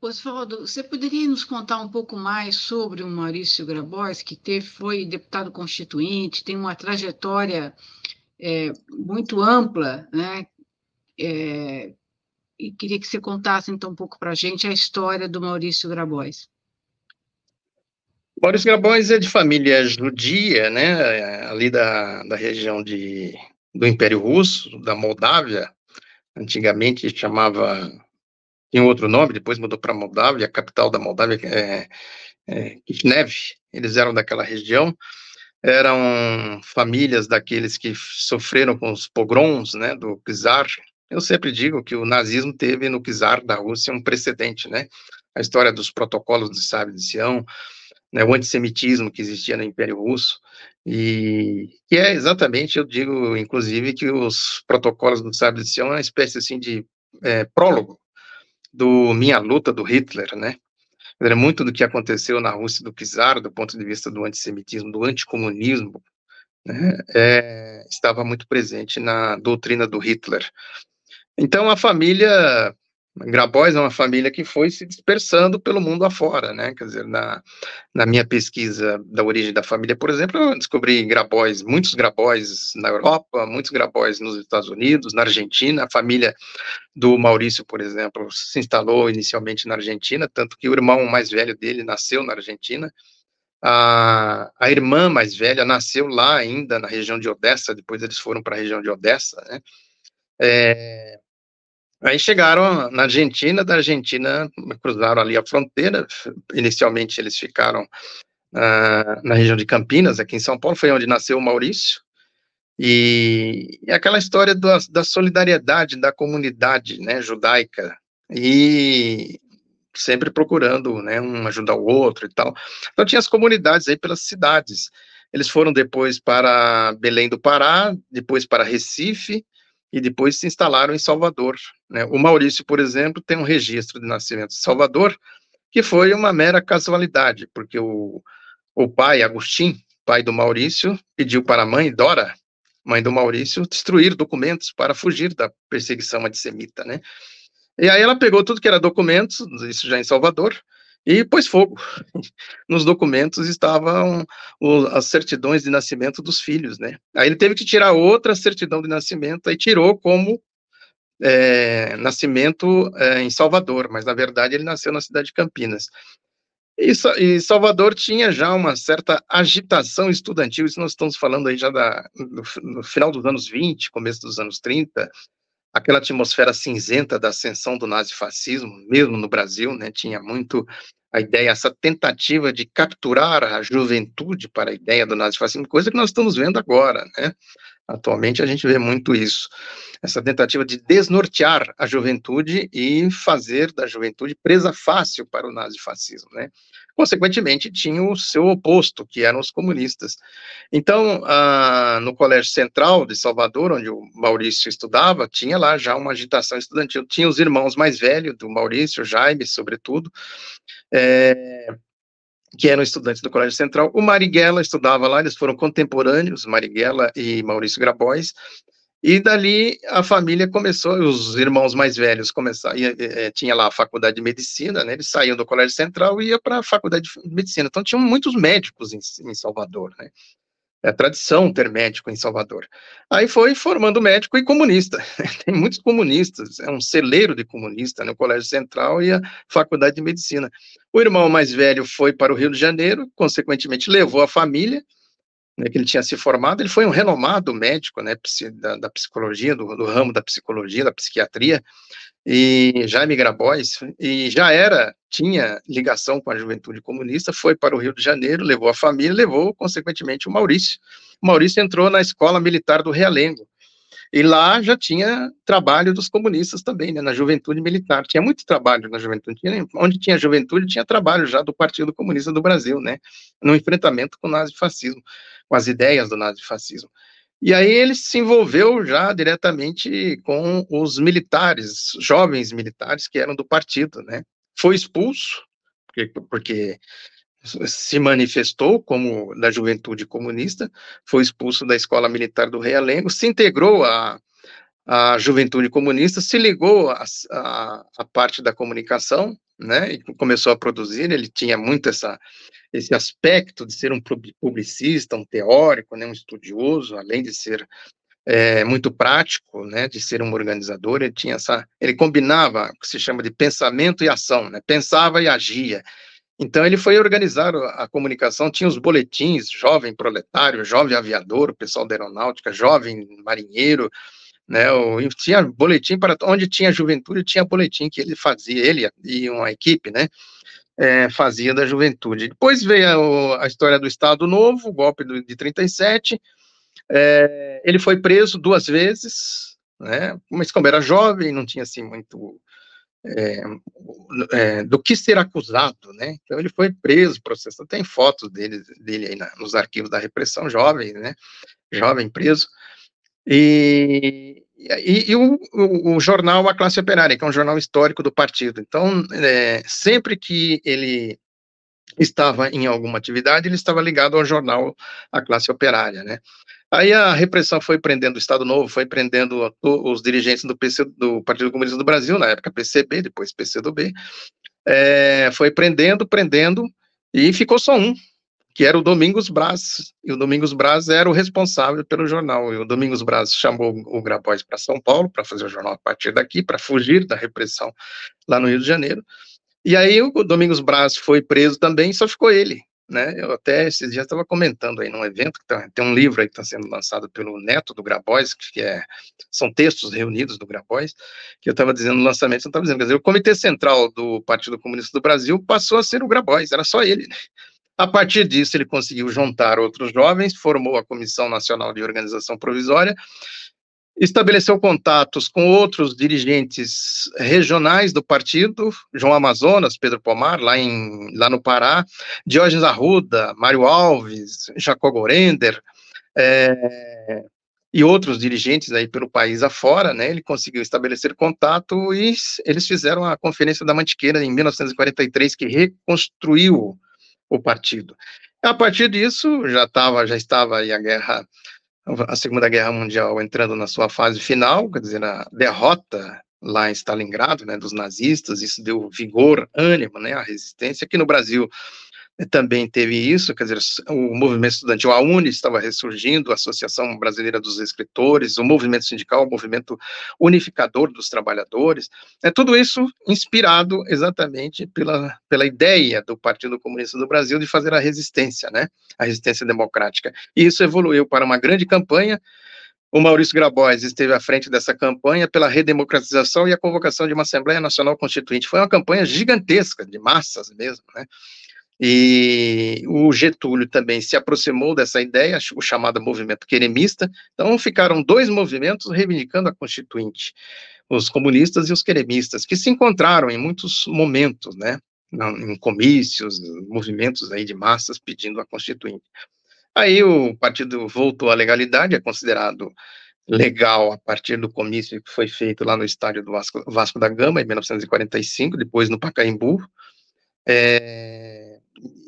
Oswaldo, você poderia nos contar um pouco mais sobre o Maurício Grabois, que teve, foi deputado constituinte, tem uma trajetória é, muito ampla, né? É, e queria que você contasse então um pouco para a gente a história do Maurício Grabois. Maurício Grabois é de família judia, né? Ali da, da região de, do Império Russo, da Moldávia. Antigamente chamava tinha outro nome, depois mudou para Moldávia, a capital da Moldávia é, é Kishinev, eles eram daquela região, eram famílias daqueles que sofreram com os pogroms, né, do czar. Eu sempre digo que o nazismo teve no czar da Rússia um precedente, né? A história dos protocolos do sábio de Sião, né, o antissemitismo que existia no Império Russo, e que é exatamente, eu digo, inclusive, que os protocolos do sábio de Sião é uma espécie, assim, de é, prólogo do Minha Luta do Hitler, né? Era muito do que aconteceu na Rússia do czar, do ponto de vista do antissemitismo, do anticomunismo, né, é, estava muito presente na doutrina do Hitler. Então, a família Grabois é uma família que foi se dispersando pelo mundo afora, né? Quer dizer, na, na minha pesquisa da origem da família, por exemplo, eu descobri Grabois, muitos Grabois na Europa, muitos Grabois nos Estados Unidos, na Argentina. A família do Maurício, por exemplo, se instalou inicialmente na Argentina, tanto que o irmão mais velho dele nasceu na Argentina. A, a irmã mais velha nasceu lá ainda na região de Odessa, depois eles foram para a região de Odessa, né? É, Aí chegaram na Argentina, da Argentina cruzaram ali a fronteira. Inicialmente eles ficaram uh, na região de Campinas, aqui em São Paulo, foi onde nasceu o Maurício. E, e aquela história da, da, solidariedade da comunidade né, judaica, e sempre procurando né, um ajudar o outro e tal. Então tinha as comunidades aí pelas cidades. Eles foram depois para Belém do Pará, depois para Recife, e depois se instalaram em Salvador. Né? O Maurício, por exemplo, tem um registro de nascimento em Salvador, que foi uma mera casualidade, porque o, o pai, Agostinho, pai do Maurício, pediu para a mãe, Dora, mãe do Maurício, destruir documentos para fugir da perseguição antissemita, né? E aí ela pegou tudo que era documentos, isso já em Salvador, e pôs fogo. [LAUGHS] Nos documentos estavam as certidões de nascimento dos filhos, né? Aí ele teve que tirar outra certidão de nascimento, aí tirou como é, nascimento é, em Salvador, mas na verdade ele nasceu na cidade de Campinas. E, e, Salvador tinha já uma certa agitação estudantil, isso nós estamos falando aí já da, no, no final dos anos 20, começo dos anos 30, aquela atmosfera cinzenta da ascensão do nazifascismo, mesmo no Brasil, né, tinha muito a ideia, essa tentativa de capturar a juventude para a ideia do nazifascismo, coisa que nós estamos vendo agora, né? Atualmente a gente vê muito isso, essa tentativa de desnortear a juventude e fazer da juventude presa fácil para o nazifascismo, né? Consequentemente, tinha o seu oposto, que eram os comunistas. Então, ah, no Colégio Central de Salvador, onde o Maurício estudava, tinha lá já uma agitação estudantil. Tinha os irmãos mais velhos do Maurício, Jaime, sobretudo, é, que eram estudantes do Colégio Central. O Marighella estudava lá, eles foram contemporâneos, Marighella e Maurício Grabois, e dali a família começou, os irmãos mais velhos começaram, é, tinha lá a faculdade de medicina, né, eles saíam do colégio central e iam para a faculdade de medicina. Então tinham muitos médicos em, em Salvador, né? É tradição ter médico em Salvador. Aí foi formando médico e comunista. [LAUGHS] Tem muitos comunistas, é um celeiro de comunista no né, Colégio Central e a Faculdade de Medicina. O irmão mais velho foi para o Rio de Janeiro, consequentemente levou a família, né, que ele tinha se formado, ele foi um renomado médico, né, da, da psicologia, do, do, ramo da psicologia, da psiquiatria, e Jaime Grabois, e já era, tinha ligação com a juventude comunista, foi para o Rio de Janeiro, levou a família, levou, consequentemente, o Maurício. O Maurício entrou na Escola Militar do Realengo, e lá já tinha trabalho dos comunistas também, né, na juventude militar. Tinha muito trabalho na juventude. Onde tinha juventude, tinha trabalho já do Partido Comunista do Brasil, né, no enfrentamento com o nazifascismo, com as ideias do nazifascismo. E aí ele se envolveu já diretamente com os militares, jovens militares que eram do partido, né. Foi expulso, porque, porque se manifestou como da juventude comunista, foi expulso da escola militar do Realengo, se integrou à, à juventude comunista, se ligou à parte da comunicação, né, e começou a produzir, ele tinha muito essa, esse aspecto de ser um publicista, um teórico, né, um estudioso, além de ser é, muito prático, né, de ser um organizador, ele tinha essa, ele combinava o que se chama de pensamento e ação, né, pensava e agia, então ele foi organizar a comunicação, tinha os boletins, jovem proletário, jovem aviador, pessoal da aeronáutica, jovem marinheiro, né, o, tinha boletim para onde tinha juventude, tinha boletim que ele fazia, ele e uma equipe, né, é, fazia da juventude. Depois veio a, a, história do Estado Novo, o golpe do, de 37, é, ele foi preso duas vezes, né, mas como era jovem, não tinha assim muito é, é, do que ser acusado, né? Então ele foi preso, processado. Tem fotos dele, dele aí na, nos arquivos da repressão, jovem, né? Jovem preso. E, e, e o, o, o, jornal A Classe Operária, que é um jornal histórico do partido. Então, é, sempre que ele estava em alguma atividade, ele estava ligado ao jornal A Classe Operária, né? Aí a repressão foi prendendo o Estado Novo, foi prendendo os dirigentes do, PC, do Partido Comunista do Brasil, na época PCB, depois PCdoB, é, foi prendendo, prendendo, e ficou só um, que era o Domingos Braz, e o Domingos Braz era o responsável pelo jornal, e o Domingos Braz chamou o Grabois para São Paulo, para fazer o jornal a partir daqui, para fugir da repressão lá no Rio de Janeiro, e aí o Domingos Braz foi preso também, só ficou ele, né? Eu até esses dias estava comentando aí num evento que tá, tem um livro aí que está sendo lançado pelo neto do Grabois, que é são textos reunidos do Grabois, que eu estava dizendo no lançamento, eu estava dizendo, quer dizer, o Comitê Central do Partido Comunista do Brasil passou a ser o Grabois, era só ele. Né? A partir disso, ele conseguiu juntar outros jovens, formou a Comissão Nacional de Organização Provisória estabeleceu contatos com outros dirigentes regionais do partido, João Amazonas, Pedro Pomar, lá, em, lá no Pará, Diógenes Arruda, Mário Alves, Jacó Gorender, é, e outros dirigentes aí pelo país afora, né, ele conseguiu estabelecer contato e eles fizeram a Conferência da Mantiqueira em 1943, que reconstruiu o partido. A partir disso, já, tava, já estava aí a guerra a Segunda Guerra Mundial entrando na sua fase final, quer dizer, a derrota lá em Stalingrado, né, dos nazistas, isso deu vigor, ânimo, né, à resistência. Aqui no Brasil também teve isso, quer dizer, o movimento estudantil, a UNE estava ressurgindo, a Associação Brasileira dos Escritores, o movimento sindical, o movimento unificador dos trabalhadores, é tudo isso inspirado exatamente pela, pela ideia do Partido Comunista do Brasil de fazer a resistência, né, a resistência democrática. E isso evoluiu para uma grande campanha, o Maurício Grabois esteve à frente dessa campanha pela redemocratização e a convocação de uma Assembleia Nacional Constituinte. Foi uma campanha gigantesca, de massas mesmo, né? E o Getúlio também se aproximou dessa ideia, o chamado movimento queremista. Então ficaram dois movimentos reivindicando a Constituinte, os comunistas e os queremistas, que se encontraram em muitos momentos, né, em comícios, movimentos aí de massas pedindo a Constituinte. Aí o partido voltou à legalidade, é considerado legal a partir do comício que foi feito lá no estádio do Vasco, Vasco da Gama, em 1945, depois no Pacaembu. É,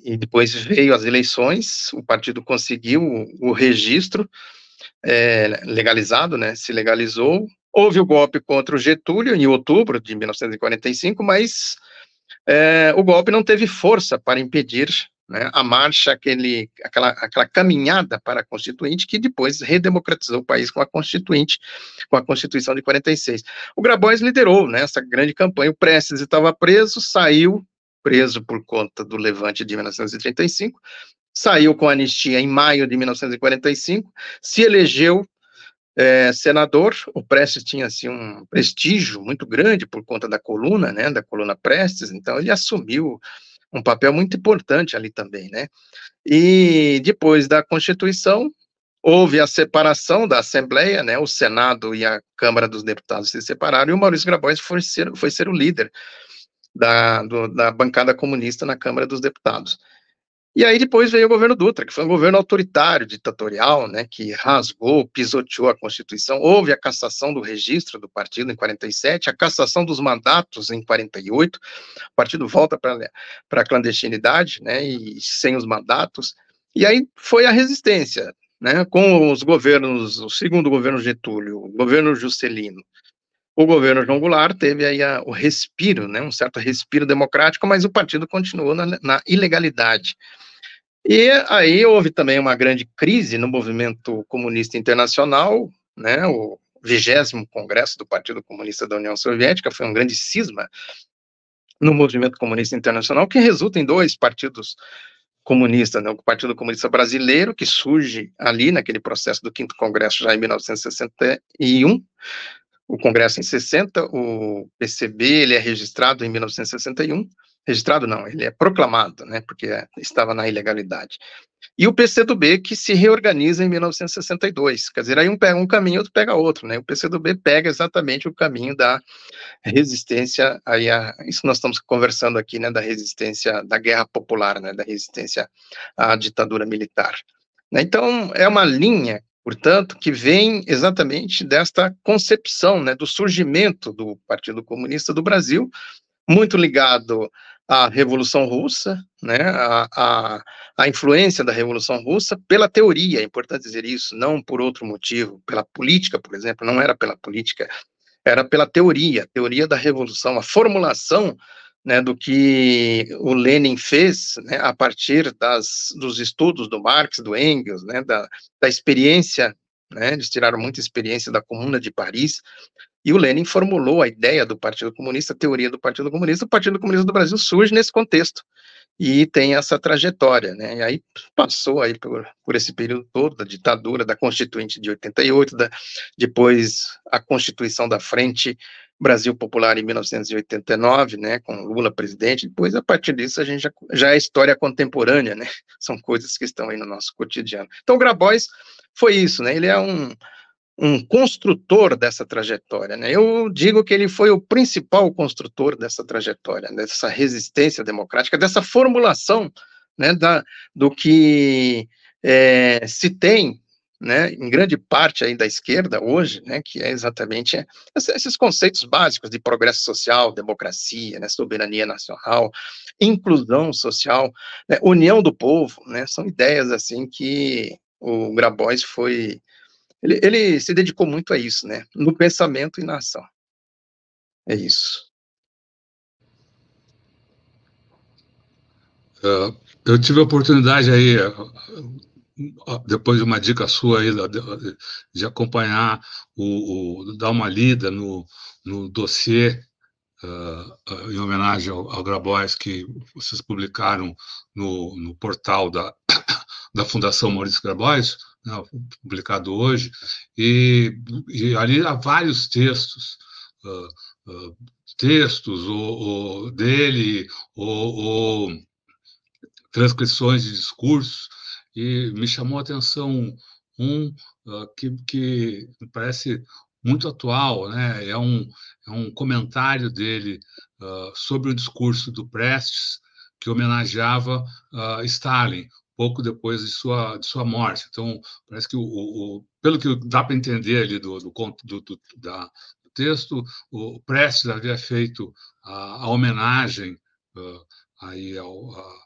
e depois veio as eleições, o partido conseguiu o, registro é, legalizado, né, se legalizou, houve o golpe contra o Getúlio em outubro de 1945, mas é, o golpe não teve força para impedir né, a marcha, aquele, aquela, aquela caminhada para a Constituinte, que depois redemocratizou o país com a Constituinte, com a Constituição de 46. O Grabois liderou né, essa grande campanha, o Prestes estava preso, saiu, preso por conta do levante de 1935, saiu com anistia em maio de 1945, se elegeu é, senador, o Prestes tinha assim, um prestígio muito grande por conta da coluna, né, da coluna Prestes, então ele assumiu um papel muito importante ali também, né, e depois da Constituição, houve a separação da Assembleia, né, o Senado e a Câmara dos Deputados se separaram, e o Maurício Grabois foi ser, foi ser o líder da, do, da bancada comunista na Câmara dos Deputados. E aí depois veio o governo Dutra, que foi um governo autoritário, ditatorial, né, que rasgou, pisoteou a Constituição. Houve a cassação do registro do partido em 47, a cassação dos mandatos em 48. O partido volta para a clandestinidade, né, e sem os mandatos. E aí foi a resistência, né, com os governos, o segundo governo Getúlio, o governo Juscelino, o governo João Goulart teve aí a, o respiro, né, um certo respiro democrático, mas o partido continuou na, na ilegalidade. E aí houve também uma grande crise no movimento comunista internacional, né, o vigésimo congresso do Partido Comunista da União Soviética foi um grande cisma no movimento comunista internacional, que resulta em dois partidos comunistas, né, o Partido Comunista Brasileiro, que surge ali naquele processo do quinto congresso já em 1961, o Congresso em 60, o PCB ele é registrado em 1961, registrado não, ele é proclamado, né, porque estava na ilegalidade. E o PCdoB que se reorganiza em 1962, quer dizer, aí um pega um caminho, outro pega outro, né, o PCdoB pega exatamente o caminho da resistência, aí a, isso nós estamos conversando aqui, né, da resistência, da guerra popular, né, da resistência à ditadura militar. Né. Então, é uma linha portanto, que vem exatamente desta concepção, né, do surgimento do Partido Comunista do Brasil, muito ligado à Revolução Russa, né, a, a, a, influência da Revolução Russa pela teoria, é importante dizer isso, não por outro motivo, pela política, por exemplo, não era pela política, era pela teoria, teoria da Revolução, a formulação né, do que o Lenin fez né, a partir das, dos estudos do Marx, do Engels, né, da, da experiência, né, eles tiraram muita experiência da Comuna de Paris, e o Lenin formulou a ideia do Partido Comunista, a teoria do Partido Comunista. O Partido Comunista do Brasil surge nesse contexto e tem essa trajetória, né? E aí passou aí por, por esse período todo da ditadura, da Constituinte de 88, da, depois a Constituição da Frente Brasil Popular em 1989, né, com Lula presidente, depois a partir disso a gente já, já é história contemporânea, né, [LAUGHS] são coisas que estão aí no nosso cotidiano. Então o Grabois foi isso, né, ele é um, um construtor dessa trajetória. Né? Eu digo que ele foi o principal construtor dessa trajetória, dessa resistência democrática, dessa formulação né, da, do que é, se tem, né, em grande parte aí da esquerda hoje, né, que é exatamente esses conceitos básicos de progresso social, democracia, né, soberania nacional, inclusão social, né, união do povo, né, são ideias assim que o Grabois foi ele, ele se dedicou muito a isso, né? No pensamento e na ação. É isso. Uh, eu tive a oportunidade aí, depois de uma dica sua aí, de, acompanhar, o, o, dar uma lida no, no dossiê uh, em homenagem ao, ao Grabois que vocês publicaram no, no portal da, [COUGHS] da Fundação Maurício Grabois, né, publicado hoje, e, e, ali há vários textos, uh, textos ou dele, ou, transcrições de discursos, e me chamou a atenção um uh, que, que me parece muito atual, né? é, um, é um comentário dele sobre o discurso do Prestes, que homenageava Stalin, pouco depois de sua, de sua morte. Então, parece que, o, o pelo que dá para entender ali do, do, do, do, da, do texto, o Prestes havia feito a, a homenagem uh, aí ao, a,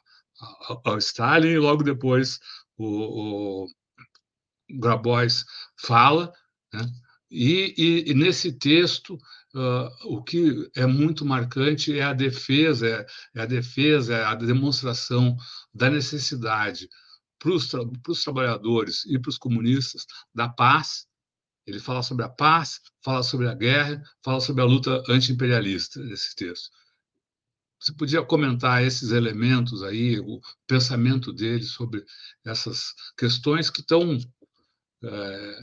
ao Stalin, e logo depois o, o Grabois fala, né? e, e, e nesse texto Uh, o que é muito marcante é a defesa, é, é a defesa, é a demonstração da necessidade para os tra trabalhadores e para os comunistas da paz. Ele fala sobre a paz, fala sobre a guerra, fala sobre a luta anti-imperialista nesse texto. Você podia comentar esses elementos aí, o pensamento dele sobre essas questões que estão é,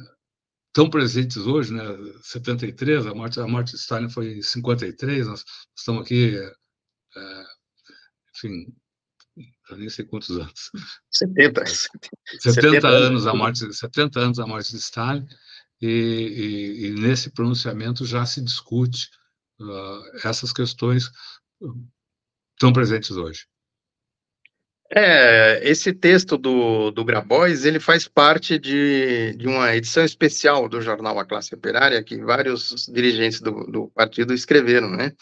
tão presentes hoje, né? 73, a morte, a morte de Stalin foi em 53, nós estamos aqui, é, enfim, eu nem sei quantos anos. 70. 70, 70 anos a morte, 70 anos a morte de Stalin, e, e, e nesse pronunciamento já se discute uh, essas questões tão presentes hoje. É, esse texto do, do Grabois, ele faz parte de, de uma edição especial do jornal A Classe Operária, que vários dirigentes do, do partido escreveram, né?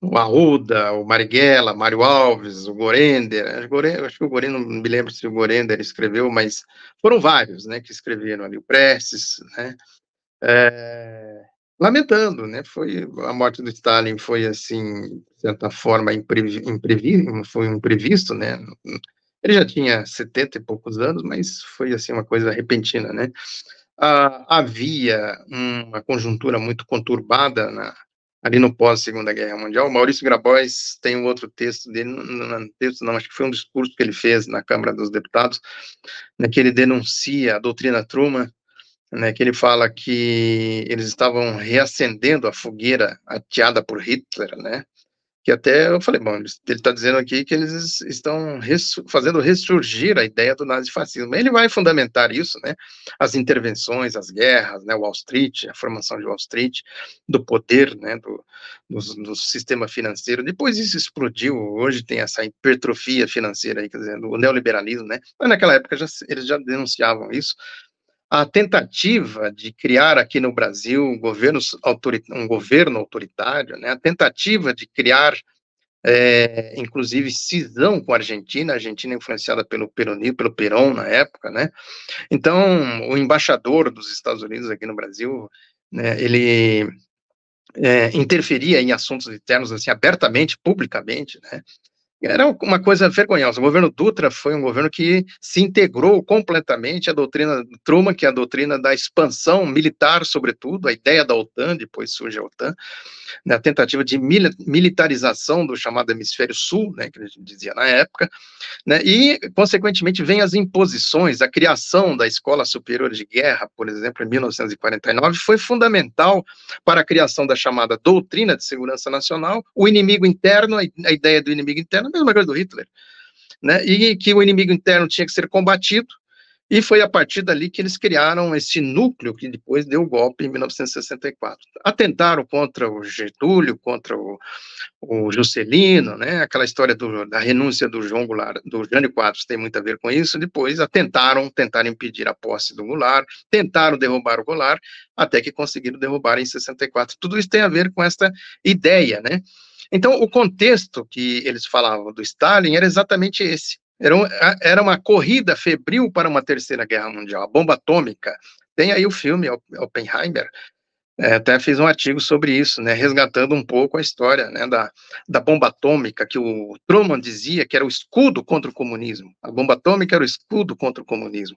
O Arruda, o Marighella, Mário Alves, o Gorender, acho que o Gorender, não me lembro se o Gorender escreveu, mas foram vários, né, que escreveram ali, o Prestes, né, é, lamentando, né? Foi a morte do Stalin foi assim, de certa forma imprevi, imprevi, foi imprevisto, né? Ele já tinha 70 e poucos anos, mas foi assim uma coisa repentina, né? Ah, havia uma conjuntura muito conturbada na, ali no pós Segunda Guerra Mundial. Maurício Grabois tem um outro texto dele, não, texto não, acho que foi um discurso que ele fez na Câmara dos Deputados, né, que ele denuncia a doutrina Truman, né, que ele fala que eles estavam reacendendo a fogueira ateada por Hitler, né, que até eu falei, bom, ele está dizendo aqui que eles estão fazendo ressurgir a ideia do nazifascismo. Ele vai fundamentar isso, né? As intervenções, as guerras, né? Wall Street, a formação de Wall Street, do poder, né? Do, do, do sistema financeiro. Depois isso explodiu. Hoje tem essa hipertrofia financeira aí, quer dizer, o neoliberalismo, né? Mas naquela época já, eles já denunciavam isso a tentativa de criar aqui no Brasil um governo, um governo autoritário, né, a tentativa de criar, é, inclusive, cisão com a Argentina, a Argentina influenciada pelo Peronismo, pelo Perón na época, né, então o embaixador dos Estados Unidos aqui no Brasil, né, ele é, interferia em assuntos internos, assim, abertamente, publicamente, né, era uma coisa vergonhosa. O governo Dutra foi um governo que se integrou completamente à doutrina Truman, que é a doutrina da expansão militar, sobretudo, a ideia da OTAN, depois surge a OTAN, né, a tentativa de militarização do chamado hemisfério sul, né, que a gente dizia na época, né, e, consequentemente, vem as imposições, a criação da Escola Superior de Guerra, por exemplo, em 1949, foi fundamental para a criação da chamada doutrina de segurança nacional, o inimigo interno, a ideia do inimigo interno, mesma coisa do Hitler, né? E que o inimigo interno tinha que ser combatido, e foi a partir dali que eles criaram esse núcleo que depois deu o golpe em 1964. Atentaram contra o Getúlio, contra o, o Juscelino, né? Aquela história do, da renúncia do João Goulart, do Jânio Quadros tem muito a ver com isso. Depois atentaram, tentaram impedir a posse do Goulart, tentaram derrubar o Goulart, até que conseguiram derrubar em 64. Tudo isso tem a ver com essa ideia, né? Então, o contexto que eles falavam do Stalin era exatamente esse. Era, um, era uma corrida febril para uma terceira guerra mundial, a bomba atômica. Tem aí o filme Oppenheimer, é, até fiz um artigo sobre isso, né, resgatando um pouco a história né, da, da bomba atômica, que o Truman dizia que era o escudo contra o comunismo. A bomba atômica era o escudo contra o comunismo.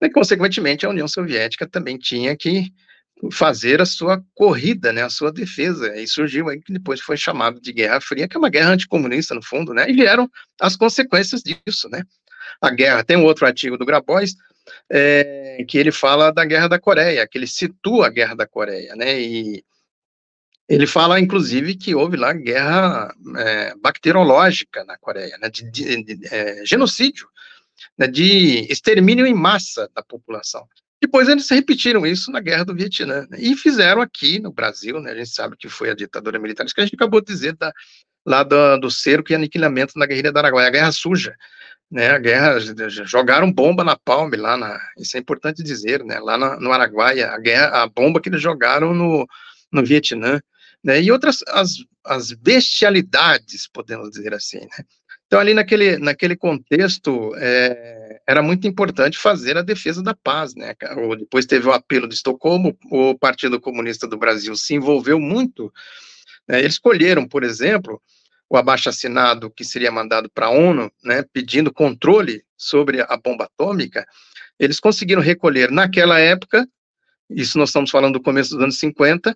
E, consequentemente, a União Soviética também tinha que fazer a sua corrida, né, a sua defesa. E surgiu aí que depois foi chamado de Guerra Fria, que é uma guerra anticomunista, no fundo, né, e vieram as consequências disso, né. A guerra, tem um outro artigo do Grabois, é, que ele fala da Guerra da Coreia, que ele situa a Guerra da Coreia, né, e ele fala, inclusive, que houve lá guerra é, bacteriológica na Coreia, né, de, de, de é, genocídio, né, de extermínio em massa da população. Depois eles repetiram isso na Guerra do Vietnã, né? e fizeram aqui no Brasil, né, a gente sabe que foi a ditadura militar, isso que a gente acabou de dizer da, lá do, do cerco e aniquilamento na guerrilha da Araguaia, a Guerra Suja, né, a guerra, jogaram bomba na Palme, lá na, isso é importante dizer, né, lá na, no Araguaia, a guerra, a bomba que eles jogaram no, no Vietnã, né, e outras, as, as bestialidades, podemos dizer assim, né, então, ali naquele, naquele contexto, é, era muito importante fazer a defesa da paz, né? Depois teve o apelo de Estocolmo, o Partido Comunista do Brasil se envolveu muito. Né? Eles escolheram, por exemplo, o abaixo-assinado que seria mandado para a ONU, né, pedindo controle sobre a bomba atômica, eles conseguiram recolher, naquela época, isso nós estamos falando do começo dos anos 50,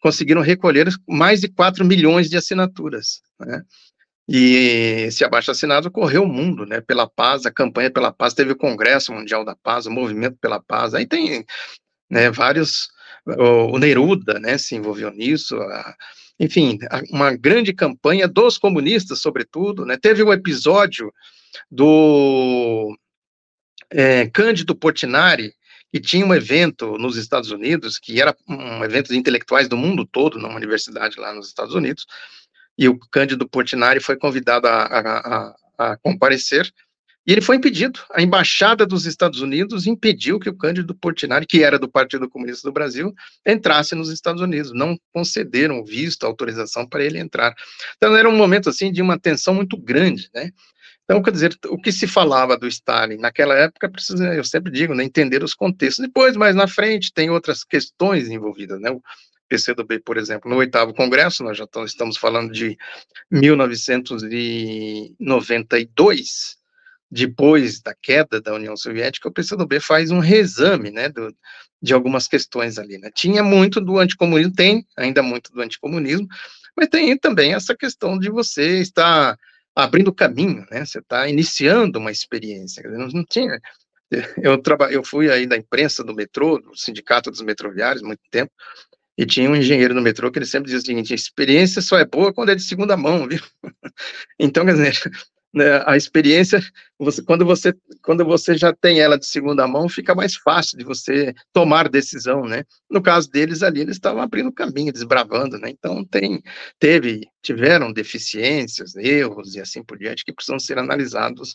conseguiram recolher mais de 4 milhões de assinaturas, né? E esse abaixo-assinado correu o mundo, né, pela paz, a campanha pela paz, teve o Congresso Mundial da Paz, o Movimento pela Paz, aí tem, né, vários, o, o Neruda, né, se envolveu nisso, a, enfim, uma grande campanha dos comunistas, sobretudo, né, teve o um episódio do é, Cândido Portinari, que tinha um evento nos Estados Unidos, que era um evento de intelectuais do mundo todo, numa universidade lá nos Estados Unidos, e o Cândido Portinari foi convidado a, a, a, comparecer, e ele foi impedido. A embaixada dos Estados Unidos impediu que o Cândido Portinari, que era do Partido Comunista do Brasil, entrasse nos Estados Unidos. Não concederam visto, autorização para ele entrar. Então era um momento assim de uma tensão muito grande, né? Então, quer dizer, o que se falava do Stalin naquela época, precisa, eu sempre digo, né, entender os contextos. Depois, mais na frente, tem outras questões envolvidas, né? PCdoB, por exemplo, no oitavo congresso, nós já estamos falando de 1992, depois da queda da União Soviética, o PCdoB faz um reexame, né, do, de algumas questões ali, né, tinha muito do anticomunismo, tem ainda muito do anticomunismo, mas tem também essa questão de você estar abrindo caminho, né, você está iniciando uma experiência, não, não tinha, eu, traba, eu fui aí da imprensa do metrô, do sindicato dos metroviários, muito tempo, E tinha um engenheiro no metrô que ele sempre dizia o seguinte: experiência só é boa quando é de segunda mão, viu? [LAUGHS] então, quer dizer, [LAUGHS] né, a experiência, você, quando, você, quando você já tem ela de segunda mão, fica mais fácil de você tomar decisão, né? No caso deles ali, eles estavam abrindo caminho, desbravando, né? Então, tem, teve, tiveram deficiências, erros e assim por diante, que precisam ser analisados,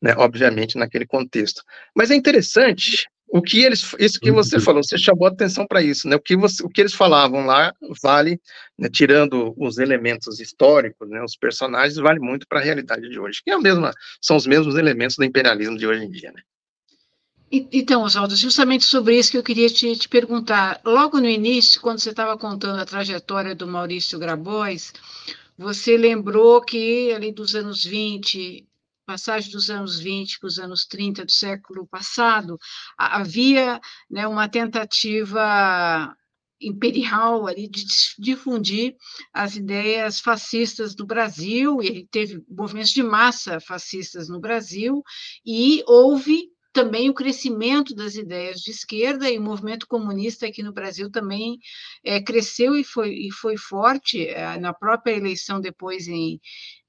né, obviamente, naquele contexto. Mas é interessante o que eles, isso que você uhum. falou, você chamou atenção para isso, né? O que, você, o que eles falavam lá vale, né, tirando os elementos históricos, né, os personagens, vale muito para a realidade de hoje, que é a mesma, são os mesmos elementos do imperialismo de hoje em dia, né? Então, Oswaldo, justamente sobre isso que eu queria te, te perguntar. Logo no início, quando você estava contando a trajetória do Maurício Grabois, você lembrou que ali dos anos 20, passagem dos anos 20 para os anos 30 do século passado, havia né, uma tentativa imperial ali de difundir as ideias fascistas no Brasil, e teve movimentos de massa fascistas no Brasil, e houve também o crescimento das ideias de esquerda e o movimento comunista aqui no Brasil também é, cresceu e foi, e foi forte é, na própria eleição depois em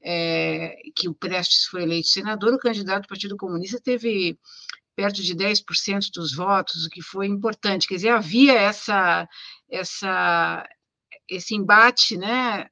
é, que o Prestes foi eleito senador, o candidato do Partido Comunista teve perto de 10% dos votos, o que foi importante. Quer dizer, havia essa, essa, esse embate né,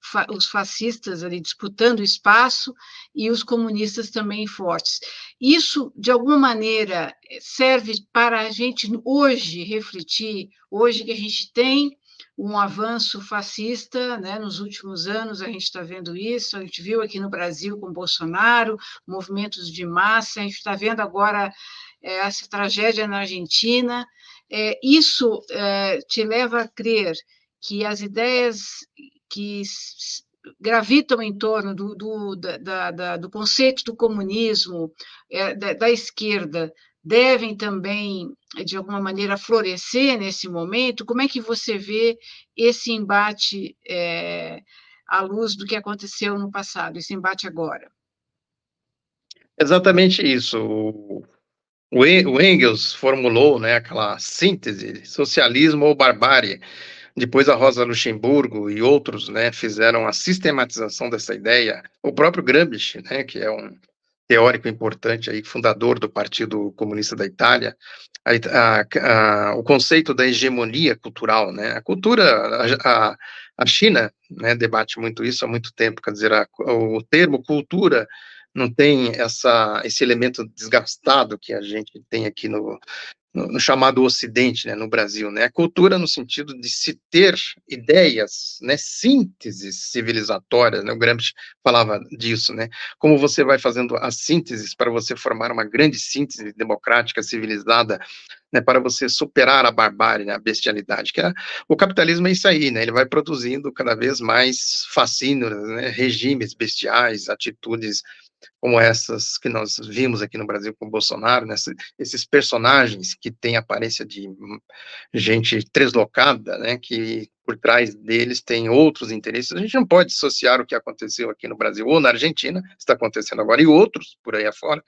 fa os fascistas ali disputando espaço e os comunistas também fortes. Isso, de alguma maneira, serve para a gente hoje refletir, hoje que a gente tem um avanço fascista, né? nos últimos anos a gente está vendo isso, a gente viu aqui no Brasil com Bolsonaro, movimentos de massa, a gente está vendo agora é, essa tragédia na Argentina, é, isso é, te leva a crer que as ideias que gravitam em torno do, do, da, da, do conceito do comunismo, é, da, da, esquerda, devem também, de alguma maneira, florescer nesse momento? Como é que você vê esse embate é, à luz do que aconteceu no passado, esse embate agora? Exatamente isso. O Engels formulou né, aquela síntese, socialismo ou barbárie, depois a Rosa Luxemburgo e outros, né, fizeram a sistematização dessa ideia. O próprio Gramsci, né, que é um teórico importante aí, fundador do Partido Comunista da Itália, a, a, a, o conceito da hegemonia cultural, né? A cultura, a, a China, né, debate muito isso há muito tempo, quer dizer, o termo cultura não tem essa, esse elemento desgastado que a gente tem aqui no, no, no, chamado Ocidente, né, no Brasil, né, a cultura no sentido de se ter ideias, né, sínteses civilizatórias, né, o Gramsci falava disso, né, como você vai fazendo as sínteses para você formar uma grande síntese democrática, civilizada, né, para você superar a barbárie, né, a bestialidade, que é, o capitalismo é isso aí, né, ele vai produzindo cada vez mais fascínoras, né, regimes bestiais, atitudes como essas que nós vimos aqui no Brasil com o Bolsonaro, né, esses personagens que têm aparência de gente deslocada, né, que por trás deles tem outros interesses. A gente não pode dissociar o que aconteceu aqui no Brasil ou na Argentina, está acontecendo agora, e outros por aí afora.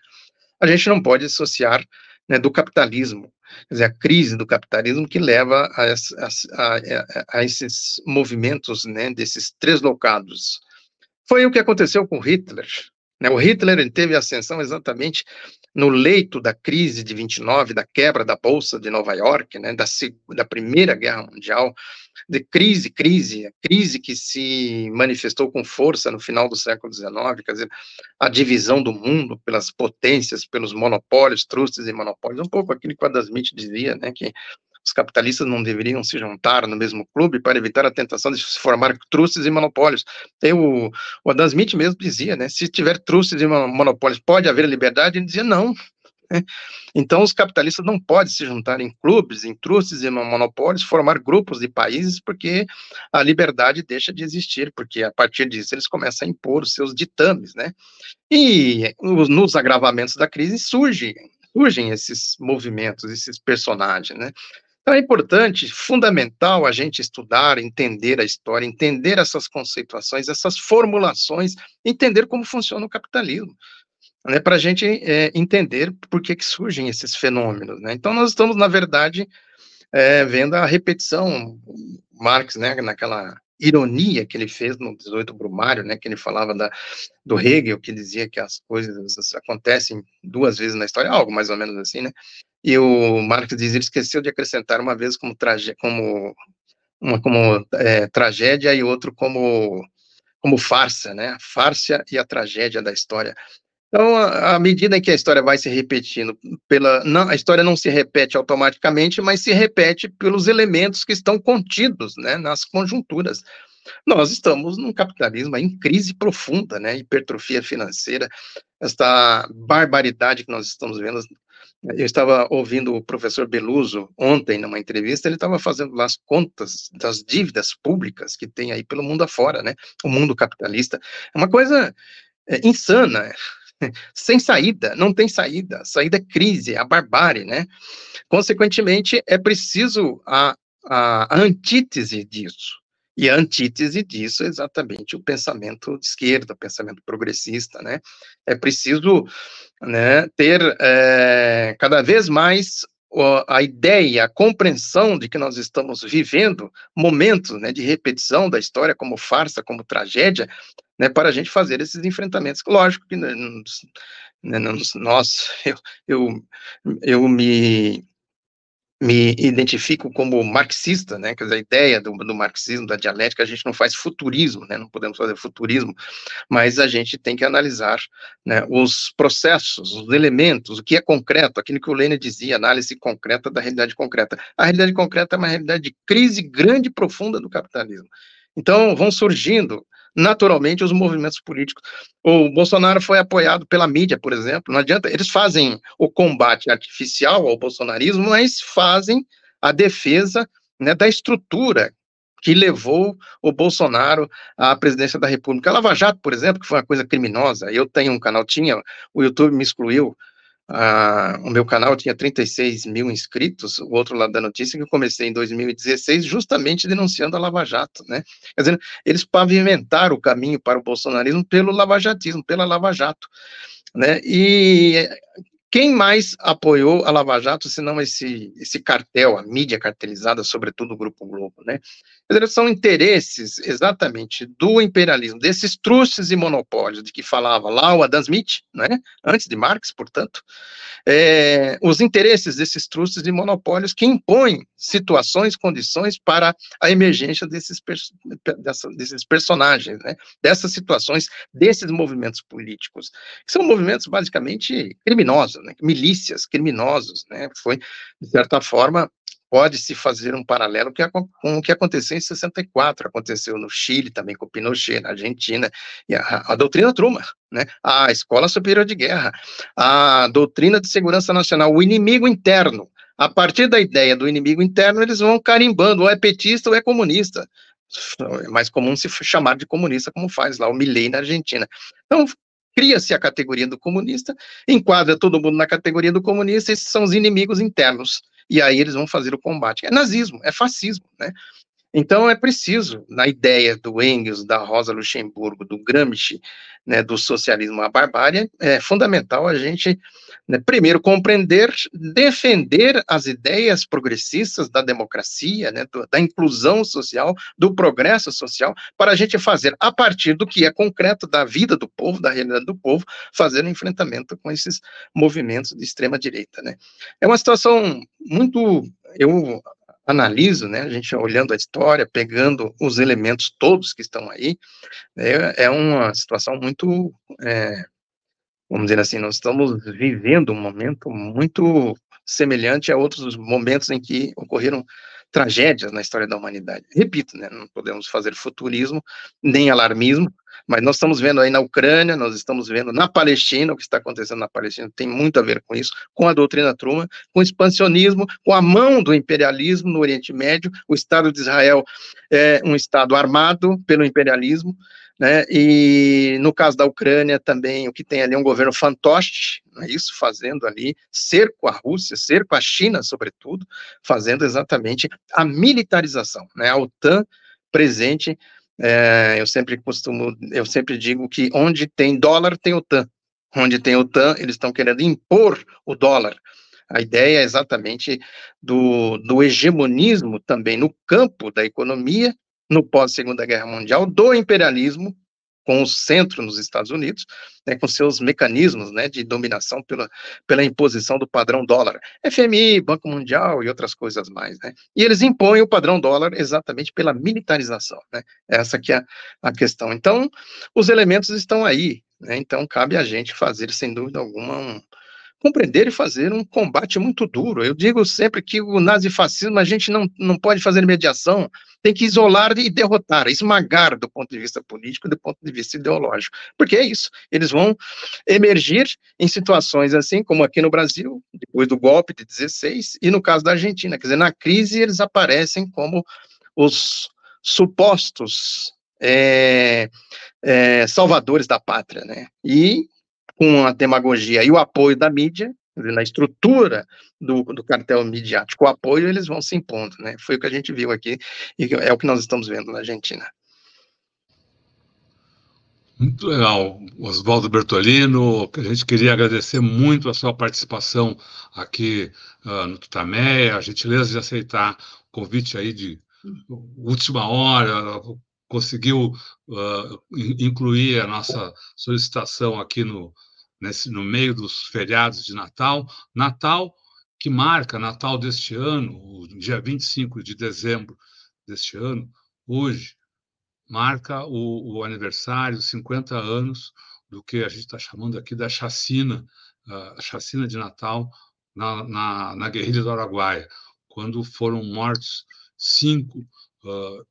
A gente não pode dissociar né, do capitalismo, quer dizer, a crise do capitalismo que leva a, a, a, a esses movimentos né, desses locados. Foi o que aconteceu com Hitler, né? O Hitler teve ascensão exatamente no leito da crise de 29, da quebra da Bolsa de Nova York, né, da, da Primeira Guerra Mundial, de crise, crise, crise que se manifestou com força no final do século XIX, quer dizer, a divisão do mundo pelas potências, pelos monopólios, trustes e monopólios, um pouco aquilo que o Adam Smith dizia, né, que os capitalistas não deveriam se juntar no mesmo clube para evitar a tentação de se formar trustes e monopólios. Tem o, o Adam Smith mesmo dizia, né, se tiver trustes e monopólios, pode haver liberdade? Ele dizia não. Né? Então, os capitalistas não podem se juntar em clubes, em trustes e monopólios, formar grupos de países, porque a liberdade deixa de existir, porque a partir disso eles começam a impor os seus ditames, né? E nos agravamentos da crise surgem, surgem esses movimentos, esses personagens, né? Então é importante, fundamental a gente estudar, entender a história, entender essas conceituações, essas formulações, entender como funciona o capitalismo, né, para a gente é, entender por que, que surgem esses fenômenos. Né? Então nós estamos, na verdade, é, vendo a repetição, Marx, né, naquela ironia que ele fez no 18 Brumário, né, que ele falava da, do Hegel, que dizia que as coisas acontecem duas vezes na história, algo mais ou menos assim, né, e o Marx diz, ele esqueceu de acrescentar uma vez como, trage, como uma como é, tragédia e outro como como farsa, né, a farsa e a tragédia da história. Então, à medida em que a história vai se repetindo, pela, não, a história não se repete automaticamente, mas se repete pelos elementos que estão contidos né, nas conjunturas. Nós estamos num capitalismo em crise profunda, né, hipertrofia financeira, esta barbaridade que nós estamos vendo. Eu estava ouvindo o professor Beluso ontem, numa entrevista, ele estava fazendo lá as contas das dívidas públicas que tem aí pelo mundo afora, né, o mundo capitalista. É uma coisa é, insana, [LAUGHS] sem saída, não tem saída, saída é crise, é a barbárie, né? Consequentemente, é preciso a, a, a antítese disso. E a antítese disso é exatamente o pensamento de esquerda, o pensamento progressista, né? É preciso né, ter é, cada vez mais a ideia, a compreensão de que nós estamos vivendo momentos né, de repetição da história como farsa, como tragédia, né, para a gente fazer esses enfrentamentos. Lógico que nós, [LAUGHS] eu, eu, eu me, me identifico como marxista, né, quer dizer, a ideia do, do, marxismo, da dialética, a gente não faz futurismo, né, não podemos fazer futurismo, mas a gente tem que analisar né, os processos, os elementos, o que é concreto, aquilo que o Lênin dizia, análise concreta da realidade concreta. A realidade concreta é uma realidade de crise grande e profunda do capitalismo. Então, vão surgindo naturalmente os movimentos políticos. O Bolsonaro foi apoiado pela mídia, por exemplo, não adianta, eles fazem o combate artificial ao bolsonarismo, mas fazem a defesa né, da estrutura que levou o Bolsonaro à presidência da República. A Lava Jato, por exemplo, que foi uma coisa criminosa, eu tenho um canal, tinha, o YouTube me excluiu, ah, o meu canal tinha 36 mil inscritos, o outro lado da notícia que eu comecei em 2016 justamente denunciando a Lava Jato, né? Quer dizer, eles pavimentaram o caminho para o bolsonarismo pelo lavajatismo, pela Lava Jato, né? E quem mais apoiou a Lava Jato, senão esse, esse cartel, a mídia cartelizada, sobretudo o Grupo Globo, né? São interesses, exatamente, do imperialismo, desses trustes e monopólios de que falava lá o Adam Smith, né? Antes de Marx, portanto, é, os interesses desses trustes e monopólios que impõem situações, condições para a emergência desses, dessa, desses personagens, né? Dessas situações, desses movimentos políticos, que são movimentos basicamente criminosos, né, milícias, criminosos, né, foi, de certa forma, pode-se fazer um paralelo com o que aconteceu em 64, aconteceu no Chile também com Pinochet, na Argentina, e a, a, doutrina Truman, né, a Escola Superior de Guerra, a doutrina de segurança nacional, o inimigo interno, a partir da ideia do inimigo interno, eles vão carimbando, ou é petista ou é comunista, é mais comum se chamar de comunista, como faz lá o Milley na Argentina. Então, cria-se a categoria do comunista, enquadra todo mundo na categoria do comunista, esses são os inimigos internos, e aí eles vão fazer o combate. É nazismo, é fascismo, né? Então é preciso, na ideia do Engels, da Rosa Luxemburgo, do Gramsci, né, do socialismo à barbárie, é fundamental a gente né, primeiro, compreender, defender as ideias progressistas da democracia, né, do, da inclusão social, do progresso social, para a gente fazer, a partir do que é concreto da vida do povo, da realidade do povo, fazer um enfrentamento com esses movimentos de extrema-direita. Né. É uma situação muito. Eu analiso, né, a gente olhando a história, pegando os elementos todos que estão aí, é, é uma situação muito é, vamos dizer assim, nós estamos vivendo um momento muito semelhante a outros momentos em que ocorreram tragédias na história da humanidade. Repito, né, não podemos fazer futurismo, nem alarmismo, mas nós estamos vendo aí na Ucrânia, nós estamos vendo na Palestina, o que está acontecendo na Palestina tem muito a ver com isso, com a doutrina Truman, com o expansionismo, com a mão do imperialismo no Oriente Médio, o Estado de Israel é um Estado armado pelo imperialismo, né? E no caso da Ucrânia também, o que tem ali é um governo fantoche, é isso, fazendo ali cerco à Rússia, cerco à China, sobretudo, fazendo exatamente a militarização, né? A OTAN presente, é, eu sempre costumo, eu sempre digo que onde tem dólar tem OTAN, onde tem OTAN, eles estão querendo impor o dólar, A ideia é exatamente do, do hegemonismo também no campo da economia, no pós-Segunda Guerra Mundial, do imperialismo com o centro nos Estados Unidos, né, com seus mecanismos né, de dominação pela, pela imposição do padrão dólar, FMI, Banco Mundial e outras coisas mais. Né, e eles impõem o padrão dólar exatamente pela militarização. Né, essa que é a questão. Então, os elementos estão aí. Né, então, cabe a gente fazer, sem dúvida alguma, um, compreender e fazer um combate muito duro. Eu digo sempre que o nazifascismo a gente não, não pode fazer mediação, tem que isolar e derrotar, esmagar do ponto de vista político, do ponto de vista ideológico. Porque é isso, eles vão emergir em situações assim, como aqui no Brasil, depois do golpe de 16, e no caso da Argentina, quer dizer, na crise eles aparecem como os supostos é, é, salvadores da pátria, né? E com a demagogia e o apoio da mídia, na estrutura do, do cartel midiático, o apoio eles vão se impondo, né? Foi o que a gente viu aqui e é o que nós estamos vendo na Argentina. Muito legal, Oswaldo Bertolino. A gente queria agradecer muito a sua participação aqui uh, no Tutameia, a gentileza de aceitar o convite aí de última hora, conseguiu uh, incluir a nossa solicitação aqui no, nesse, no meio dos feriados de Natal. Natal que marca Natal deste ano, o dia 25 de dezembro deste ano, hoje, marca o, o aniversário, 50 anos, do que a gente está chamando aqui da chacina, a chacina de Natal na, na, na guerrilha do Araguaia, quando foram mortos cinco uh,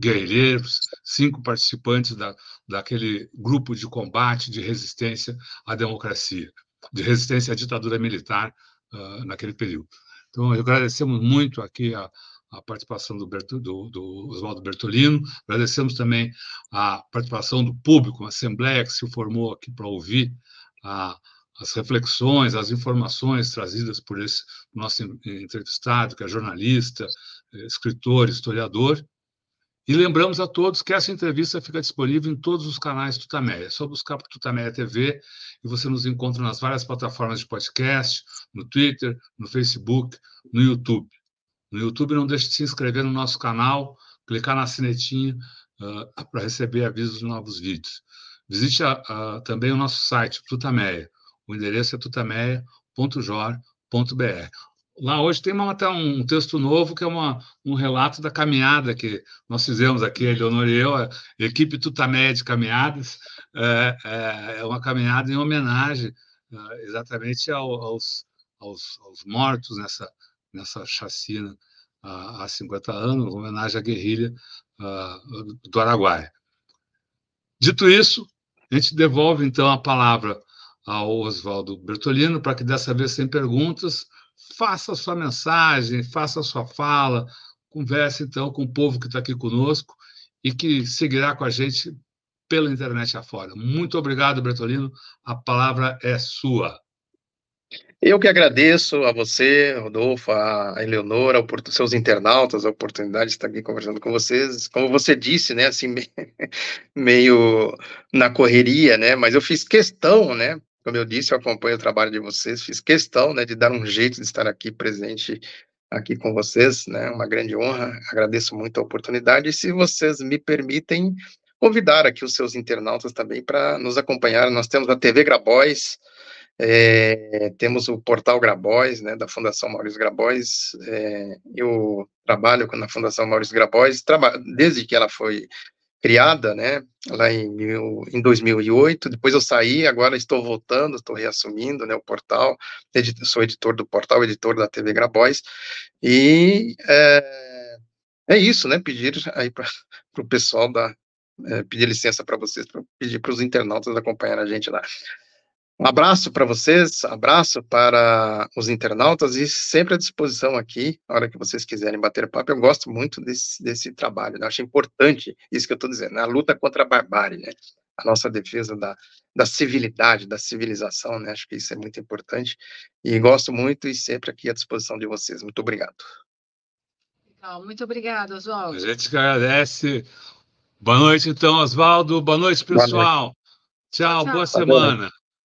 guerrilheiros, cinco participantes da, daquele grupo de combate de resistência à democracia, de resistência à ditadura militar uh, naquele período. Então, agradecemos muito aqui a, a participação do, Berto, do, do, Oswaldo Bertolino, agradecemos também a participação do público, a Assembleia que se formou aqui para ouvir a, as reflexões, as informações trazidas por esse nosso entrevistado, que é jornalista, eh, escritor, historiador, e lembramos a todos que essa entrevista fica disponível em todos os canais Tutameia. É só buscar por Tutameia TV e você nos encontra nas várias plataformas de podcast, no Twitter, no Facebook, no YouTube. No YouTube, não deixe de se inscrever no nosso canal, clicar na sinetinha uh, para receber avisos de novos vídeos. Visite uh, também o nosso site, Tutameia. O endereço é tutameia.jor.br. Lá hoje tem até um texto novo que é uma, um relato da caminhada que nós fizemos aqui, a Leonor e eu, a equipe de Caminhadas, é, é, é, uma caminhada em homenagem é, exatamente ao, aos, aos, aos, mortos nessa, nessa chacina há, há 50 anos, homenagem à guerrilha do Araguaia. Dito isso, a gente devolve então a palavra ao Oswaldo Bertolino para que dessa vez sem perguntas faça a sua mensagem, faça a sua fala, converse então com o povo que está aqui conosco e que seguirá com a gente pela internet afora. Muito obrigado, Bertolino. A palavra é sua. Eu que agradeço a você, Rodolfo, a Eleonora, por seus internautas, a oportunidade de estar aqui conversando com vocês. Como você disse, né, assim, [LAUGHS] meio na correria, né, mas eu fiz questão, né, como eu disse, eu acompanho o trabalho de vocês, fiz questão né, de dar um jeito de estar aqui presente aqui com vocês, né? Uma grande honra, agradeço muito a oportunidade. E se vocês me permitem, convidar aqui os seus internautas também para nos acompanhar. Nós temos a TV Grabois, é, temos o portal Grabois, né, da Fundação Maurício Grabois. É, eu trabalho na Fundação Maurício Grabois, desde que ela foi criada, né, lá em, em 2008, depois eu saí, agora estou voltando, estou reassumindo, né, o portal, sou editor do portal, editor da TV Grabois, e é, é isso, né, pedir aí para [LAUGHS] o pessoal da, é, pedir licença para vocês, para pedir para os internautas acompanhar a gente lá. Um abraço para vocês, abraço para os internautas e sempre à disposição aqui, na hora que vocês quiserem bater papo. Eu gosto muito desse, desse trabalho, né? acho importante isso que eu estou dizendo, né? a luta contra a barbárie, né? a nossa defesa da, da civilidade, da civilização, né? acho que isso é muito importante e gosto muito e sempre aqui à disposição de vocês. Muito obrigado. Muito obrigada, Oswaldo. A gente agradece. Boa noite, então, Oswaldo. Boa noite, pessoal. Boa noite. Tchau, boa, boa semana.